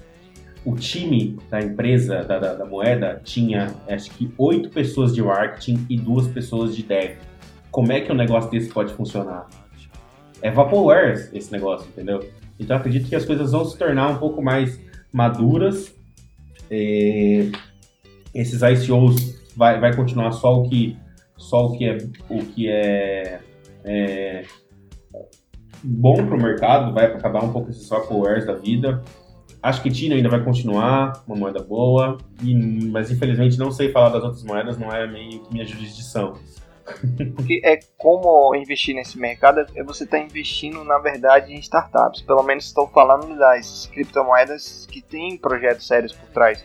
o time da empresa, da, da, da, moeda, tinha acho que oito pessoas de marketing e duas pessoas de dev. Como é que um negócio desse pode funcionar? É vaporware esse negócio, entendeu? Então acredito que as coisas vão se tornar um pouco mais maduras. E esses ICOs vai, vai continuar só o que só o que é o que é, é bom para o mercado, vai acabar um pouco esses vaporwares da vida Acho que Tino ainda vai continuar, uma moeda boa, e, mas infelizmente não sei falar das outras moedas, não é meio que minha jurisdição. *laughs* Porque é como investir nesse mercado, é você está investindo, na verdade, em startups. Pelo menos estou falando das criptomoedas que têm projetos sérios por trás.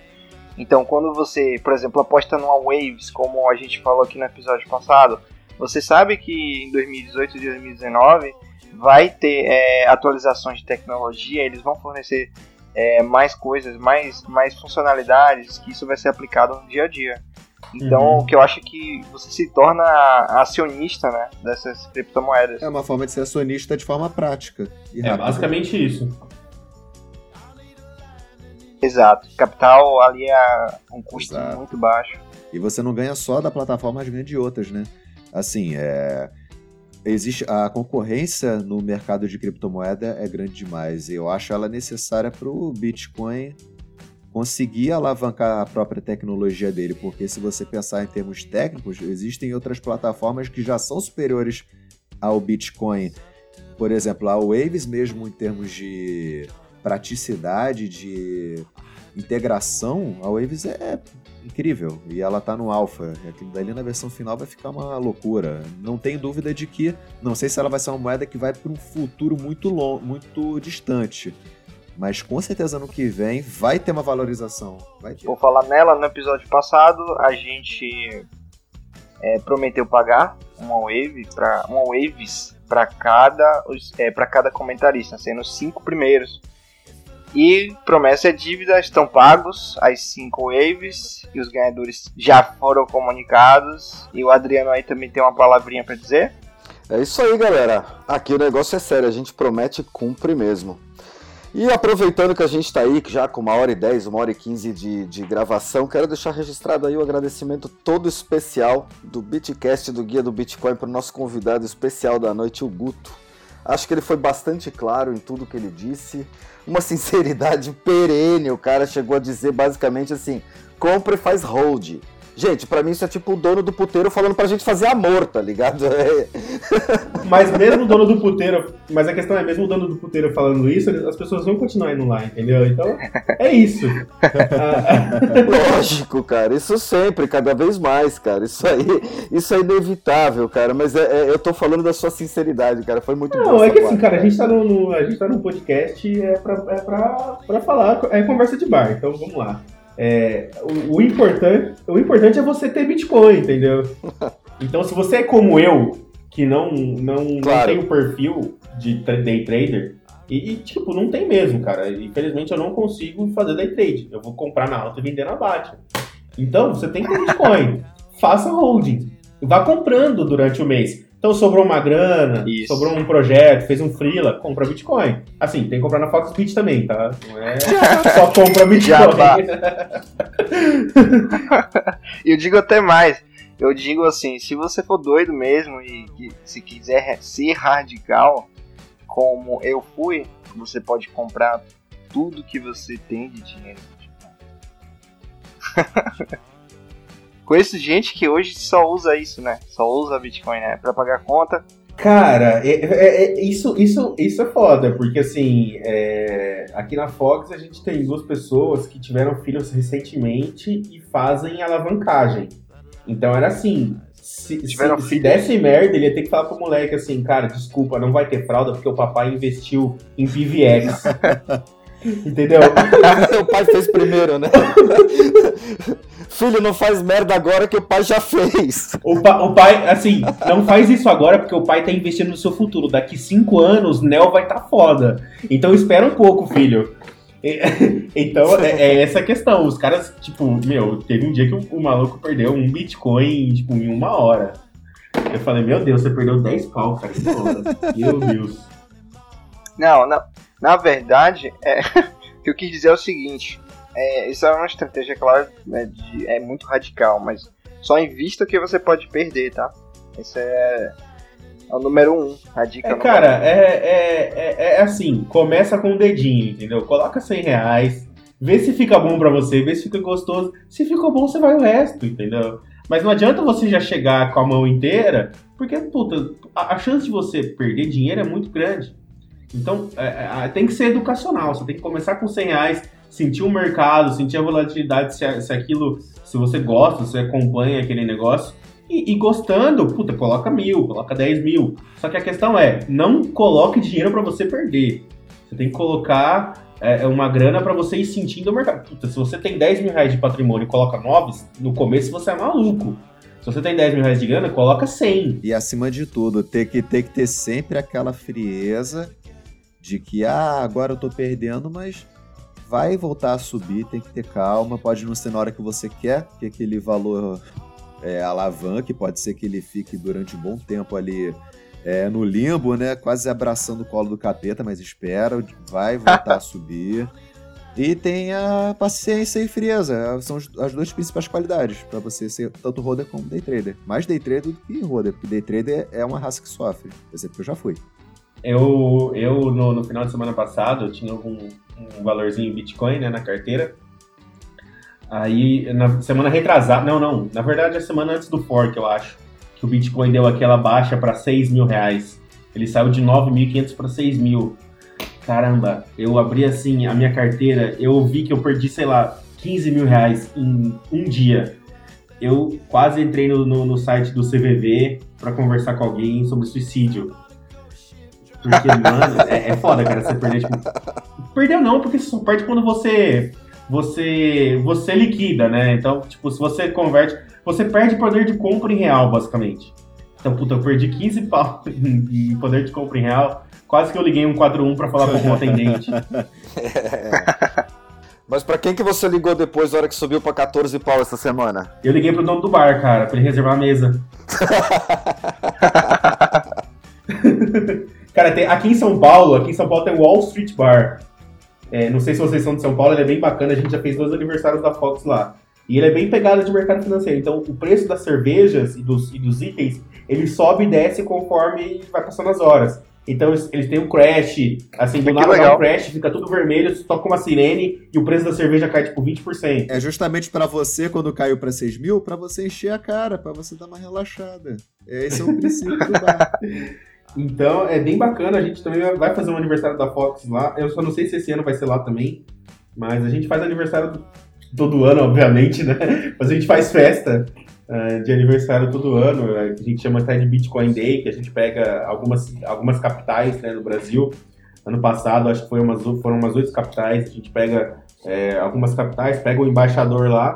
Então, quando você, por exemplo, aposta numa Waves, como a gente falou aqui no episódio passado, você sabe que em 2018 e 2019 vai ter é, atualizações de tecnologia, eles vão fornecer é, mais coisas, mais, mais funcionalidades, que isso vai ser aplicado no dia a dia. Então, uhum. o que eu acho é que você se torna acionista né, dessas criptomoedas. É uma forma de ser acionista de forma prática. é basicamente isso. Exato. Capital ali é um custo Exato. muito baixo. E você não ganha só da plataforma, mas ganha de outras, né? Assim, é existe a concorrência no mercado de criptomoeda é grande demais. Eu acho ela necessária para o Bitcoin conseguir alavancar a própria tecnologia dele, porque se você pensar em termos técnicos, existem outras plataformas que já são superiores ao Bitcoin. Por exemplo, a Waves mesmo em termos de praticidade, de integração, a Waves é incrível. E ela tá no alpha. Aquilo dali na versão final vai ficar uma loucura. Não tenho dúvida de que. Não sei se ela vai ser uma moeda que vai para um futuro muito longo, muito distante. Mas com certeza no que vem vai ter uma valorização. Vai ter. Vou falar nela, no episódio passado a gente é, prometeu pagar uma wave para uma waves para cada é, para cada comentarista, sendo os cinco primeiros. E promessa é dívida, estão pagos as cinco waves e os ganhadores já foram comunicados. E o Adriano aí também tem uma palavrinha para dizer. É isso aí, galera. Aqui o negócio é sério, a gente promete e cumpre mesmo. E aproveitando que a gente está aí, já com uma hora e dez, uma hora e quinze de, de gravação, quero deixar registrado aí o agradecimento todo especial do Bitcast do Guia do Bitcoin para o nosso convidado especial da noite, o Guto. Acho que ele foi bastante claro em tudo que ele disse, uma sinceridade perene. O cara chegou a dizer basicamente assim: compra e faz hold. Gente, para mim isso é tipo o dono do puteiro falando pra gente fazer amor, tá ligado? *laughs* É. Mas mesmo o dono do puteiro, mas a questão é, mesmo o dono do puteiro falando isso, as pessoas vão continuar indo lá, entendeu? Então, é isso. *laughs* Lógico, cara, isso sempre, cada vez mais, cara. Isso aí, isso é inevitável, cara, mas é, é, eu tô falando da sua sinceridade, cara, foi muito Não, é que assim, cara, a gente tá no, no, a gente tá num podcast é pra, é pra, pra falar, é conversa de bar, então vamos lá. É, o, o, importante, o importante é você ter Bitcoin, entendeu? *laughs* Então, se você é como eu, que não, não, claro. não tem o perfil de day trader, e, e, tipo, não tem mesmo, cara. Infelizmente eu não consigo fazer day trade. Eu vou comprar na alta e vender na baixa. Então, você tem que ter Bitcoin. *laughs* Faça holding. Vá comprando durante o mês. Então sobrou uma grana, Isso. sobrou um projeto, fez um freela, compra Bitcoin. Assim, tem que comprar na Foxbit também, tá? Não é só *laughs* compra Bitcoin. eu digo até mais. Eu digo assim, se você for doido mesmo e, e se quiser ser radical, como eu fui, você pode comprar tudo que você tem de dinheiro. Conheço gente que hoje só usa isso, né? Só usa Bitcoin, né? Pra pagar conta. Cara, é, é, é, isso, isso, isso é foda, porque assim, é, aqui na Fox a gente tem duas pessoas que tiveram filhos recentemente e fazem alavancagem. Então era assim, se, se, se, desse merda, ele ia ter que falar pro moleque assim, cara, desculpa, não vai ter fralda porque o papai investiu em PVX. *laughs* Entendeu? *laughs* o pai fez primeiro, né? *laughs* Filho, não faz merda agora que o pai já fez. O, pa, o pai, assim, não faz isso agora porque o pai tá investindo no seu futuro. Daqui cinco anos, Neo vai tá foda. Então espera um pouco, filho. *laughs* Então, é, é, essa a questão. Os caras, tipo, meu, teve um dia que o, o, maluco perdeu um Bitcoin, tipo, em uma hora. Eu falei, meu Deus, você perdeu 10 pau, cara. Meu Deus. Não, na, na verdade, é, *laughs* o que eu quis dizer é o seguinte. É, isso é uma estratégia, claro, né, de, é muito radical, mas só invista o que você pode perder, tá? Esse é, é o número um, a dica. É, cara, é, é, é, é, assim, começa com o um dedinho, entendeu? Coloca 100 reais, vê se fica bom para você, vê se fica gostoso. Se ficou bom, você vai o resto, entendeu? Mas não adianta você já chegar com a mão inteira, porque, puta, a, a chance de você perder dinheiro é muito grande. Então, é, é, tem que ser educacional. Você tem que começar com 100 reais, sentir o mercado, sentir a volatilidade, se, se aquilo, se você gosta, se você acompanha aquele negócio. E, e, gostando, puta, coloca mil, coloca 10 mil. Só que a questão é, não coloque dinheiro para você perder. Você tem que colocar é, é uma grana para você ir sentindo o mercado. Puta, se você tem 10 mil reais de patrimônio e coloca 9, no começo você é maluco. Se você tem 10 mil reais de grana, coloca 100. E acima de tudo, ter que, ter que ter sempre aquela frieza de que, ah, agora eu tô perdendo, mas vai voltar a subir, tem que ter calma, pode não ser na hora que você quer, que aquele valor é, alavanque, pode ser que ele fique durante um bom tempo ali é, no limbo, né, quase abraçando o colo do capeta, mas espera, vai voltar a *laughs* subir. E tenha paciência e frieza. São as duas principais qualidades para você ser tanto roder como day trader. Mais day trader do que roder, porque day trader é uma raça que sofre. Eu sei porque eu já fui. Eu, eu no, no, final de semana passado, eu tinha um, um valorzinho em Bitcoin né, na carteira. Aí, na semana retrasada, não, não, na verdade, a semana antes do fork, eu acho, que o Bitcoin deu aquela baixa para 6 mil reais. Ele saiu de 9.500 para 6 mil. caramba, eu abri assim a minha carteira, eu vi que eu perdi, sei lá, 15 mil reais em um dia. Eu quase entrei no, no, no site do CVV para conversar com alguém sobre suicídio. Porque, mano, é, é foda, cara, você perder, tipo... Perdeu não, porque você só perde quando você você você liquida, né? Então, tipo, se você converte, você perde poder de compra em real, basicamente. Então, puta, eu perdi 15 pau *laughs* em poder de compra em real. Quase que eu liguei um 41 para falar com o atendente. É. *laughs* Mas para quem que você ligou depois, na hora que subiu para 14 pau essa semana? Eu liguei pro dono do bar, cara, para ele reservar a mesa. *laughs* cara, tem, aqui em São Paulo, aqui em São Paulo tem o Wall Street Bar. É, não sei se vocês são de São Paulo, ele é bem bacana, a gente já fez dois aniversários da Fox lá. E ele é bem pegado de mercado financeiro. Então, o preço das cervejas e dos, e dos itens, ele sobe e desce conforme vai passando as horas. Então, eles têm um crash, assim, do nada dá um crash, fica tudo vermelho, toca uma sirene e o preço da cerveja cai, tipo, 20%. É justamente para você, quando caiu para 6 mil, para você encher a cara, para você dar uma relaxada. Esse é o princípio do bar. *laughs* Então, é bem bacana. A gente também vai fazer um aniversário da Fox lá. Eu só não sei se esse ano vai ser lá também. Mas a gente faz aniversário todo ano, obviamente, né? *laughs* Mas a gente faz festa uh, de aniversário todo ano. A gente chama até de Bitcoin Day, que a gente pega algumas, algumas capitais né, no Brasil. Ano passado, acho que foi umas, foram umas oito capitais. A gente pega é, algumas capitais, pega o embaixador lá,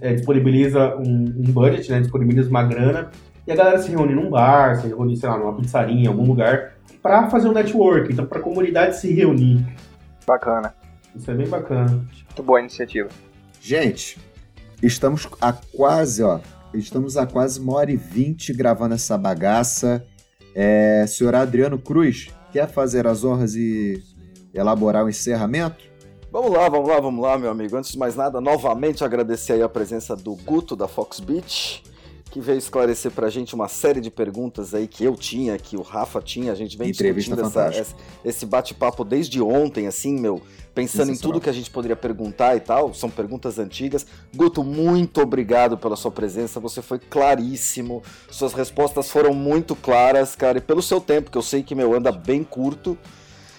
é, disponibiliza um, um budget, né? Disponibiliza uma grana e a galera se reúne num bar, se reúne, sei lá, numa pizzaria, em algum lugar, para fazer um network, então para a comunidade se reunir. Bacana. Isso é bem bacana. Muito boa iniciativa. Gente, estamos a quase, ó, estamos a quase uma hora e vinte gravando essa bagaça. É, senhor Adriano Cruz, quer fazer as honras e elaborar o encerramento? Vamos lá, vamos lá, vamos lá, meu amigo. Antes de mais nada, novamente agradecer aí a presença do Guto da Fox Beach que veio esclarecer pra gente uma série de perguntas aí que eu tinha, que o Rafa tinha, a gente vem Entrevista discutindo essa, esse bate-papo desde ontem, assim, meu, pensando em tudo que a gente poderia perguntar e tal, são perguntas antigas. Guto, muito obrigado pela sua presença, você foi claríssimo, suas respostas foram muito claras, cara, e pelo seu tempo, que eu sei que, meu, anda bem curto,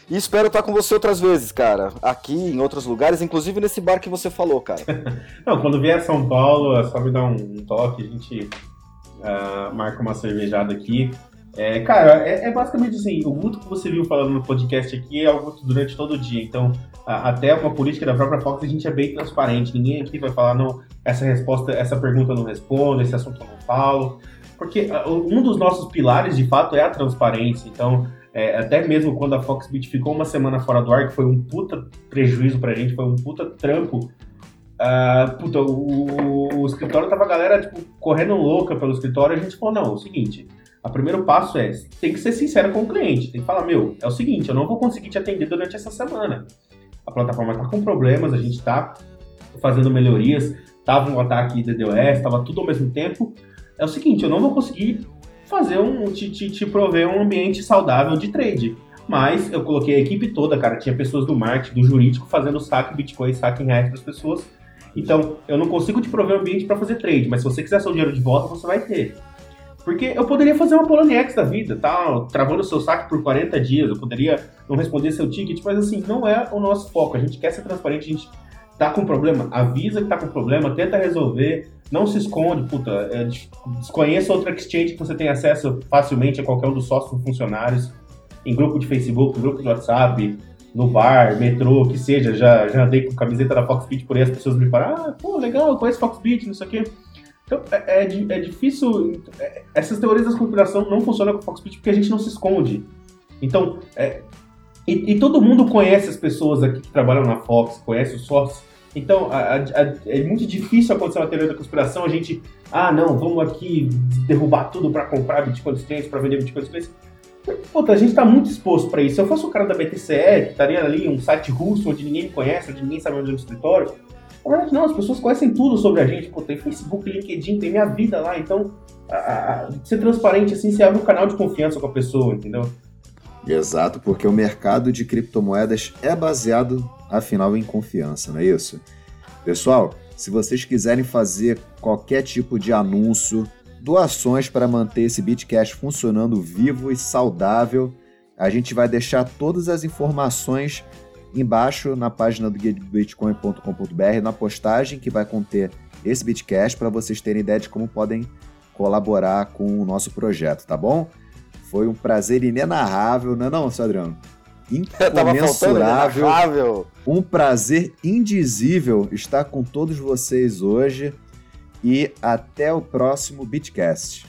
e espero estar com você outras vezes, cara. Aqui, em outros lugares, inclusive nesse bar que você falou, cara. *laughs* Não, quando vier a São Paulo, é só me dar um, toque, a gente uh, marca uma cervejada aqui. É, cara, é, é, basicamente assim, o Guto que você viu falando no podcast aqui é o Guto durante todo o dia. Então, a, até uma política da própria Fox, a gente é bem transparente. Ninguém aqui vai falar, não, essa resposta, essa pergunta eu não respondo, esse assunto eu não falo. Porque uh, um dos nossos pilares, de fato, é a transparência. Então, é, até mesmo quando a Foxbit ficou uma semana fora do ar, que foi um puta prejuízo pra gente, foi um puta trampo. Uh, puta, o, o, escritório tava a galera, tipo, correndo louca pelo escritório, a gente falou, não, é o seguinte, o primeiro passo é, tem que ser sincero com o cliente, tem que falar, meu, é o seguinte, eu não vou conseguir te atender durante essa semana. A plataforma tá com problemas, a gente tá fazendo melhorias, tava um ataque DDoS, tava tudo ao mesmo tempo. É o seguinte, eu não vou conseguir fazer um. te, te, te prover um ambiente saudável de trade. Mas eu coloquei a equipe toda, cara. Tinha pessoas do marketing, do jurídico, fazendo saque Bitcoin, saque em reais das pessoas. Então, eu não consigo te prover um ambiente para fazer trade, mas se você quiser seu dinheiro de volta, você vai ter. Porque eu poderia fazer uma Poloniex da vida, tá? Travando seu saque por 40 dias, eu poderia não responder seu ticket, mas assim, não é o nosso foco. A gente quer ser transparente, a gente tá com problema, avisa que tá com problema, tenta resolver, não se esconde, puta, é, desconheça outra exchange que você tem acesso facilmente a qualquer um dos sócios funcionários, em grupo de Facebook, grupo de WhatsApp, no bar, metrô, que seja, já, já andei com camiseta da Foxbit por aí, as pessoas me falam, ah, pô, legal, conheço Foxbit, não sei o quê. Então, é, é, é difícil, é, essas teorias da conspiração não funcionam com Foxbit porque a gente não se esconde. Então, é, e, e, todo mundo conhece as pessoas aqui que trabalham na Fox, conhece os sócios, então, a, a, é muito difícil acontecer uma teoria da conspiração, a gente, ah, não, vamos aqui derrubar tudo para comprar Bitcoin clientes, para vender Bitcoin clientes. Puta, a gente está muito exposto para isso. Se eu fosse o cara da BTCE, que estaria ali, um site russo onde ninguém me conhece, onde ninguém sabe onde é o escritório, na verdade, não, as pessoas conhecem tudo sobre a gente. Pô, tem Facebook, LinkedIn, tem minha vida lá, então, a, a, ser transparente assim, você abre um canal de confiança com a pessoa, entendeu? Exato, porque o mercado de criptomoedas é baseado, afinal, em confiança, não é isso? Pessoal, se vocês quiserem fazer qualquer tipo de anúncio, doações para manter esse Bitcash funcionando vivo e saudável, A gente vai deixar todas as informações embaixo na página do guia de bitcoin.com.br, na postagem que vai conter esse Bitcast, para vocês terem ideia de como podem colaborar com o nosso projeto, tá bom? Foi um prazer inenarrável, não é não, seu Adriano? Incomensurável. Um prazer indizível estar com todos vocês hoje e até o próximo Bitcast.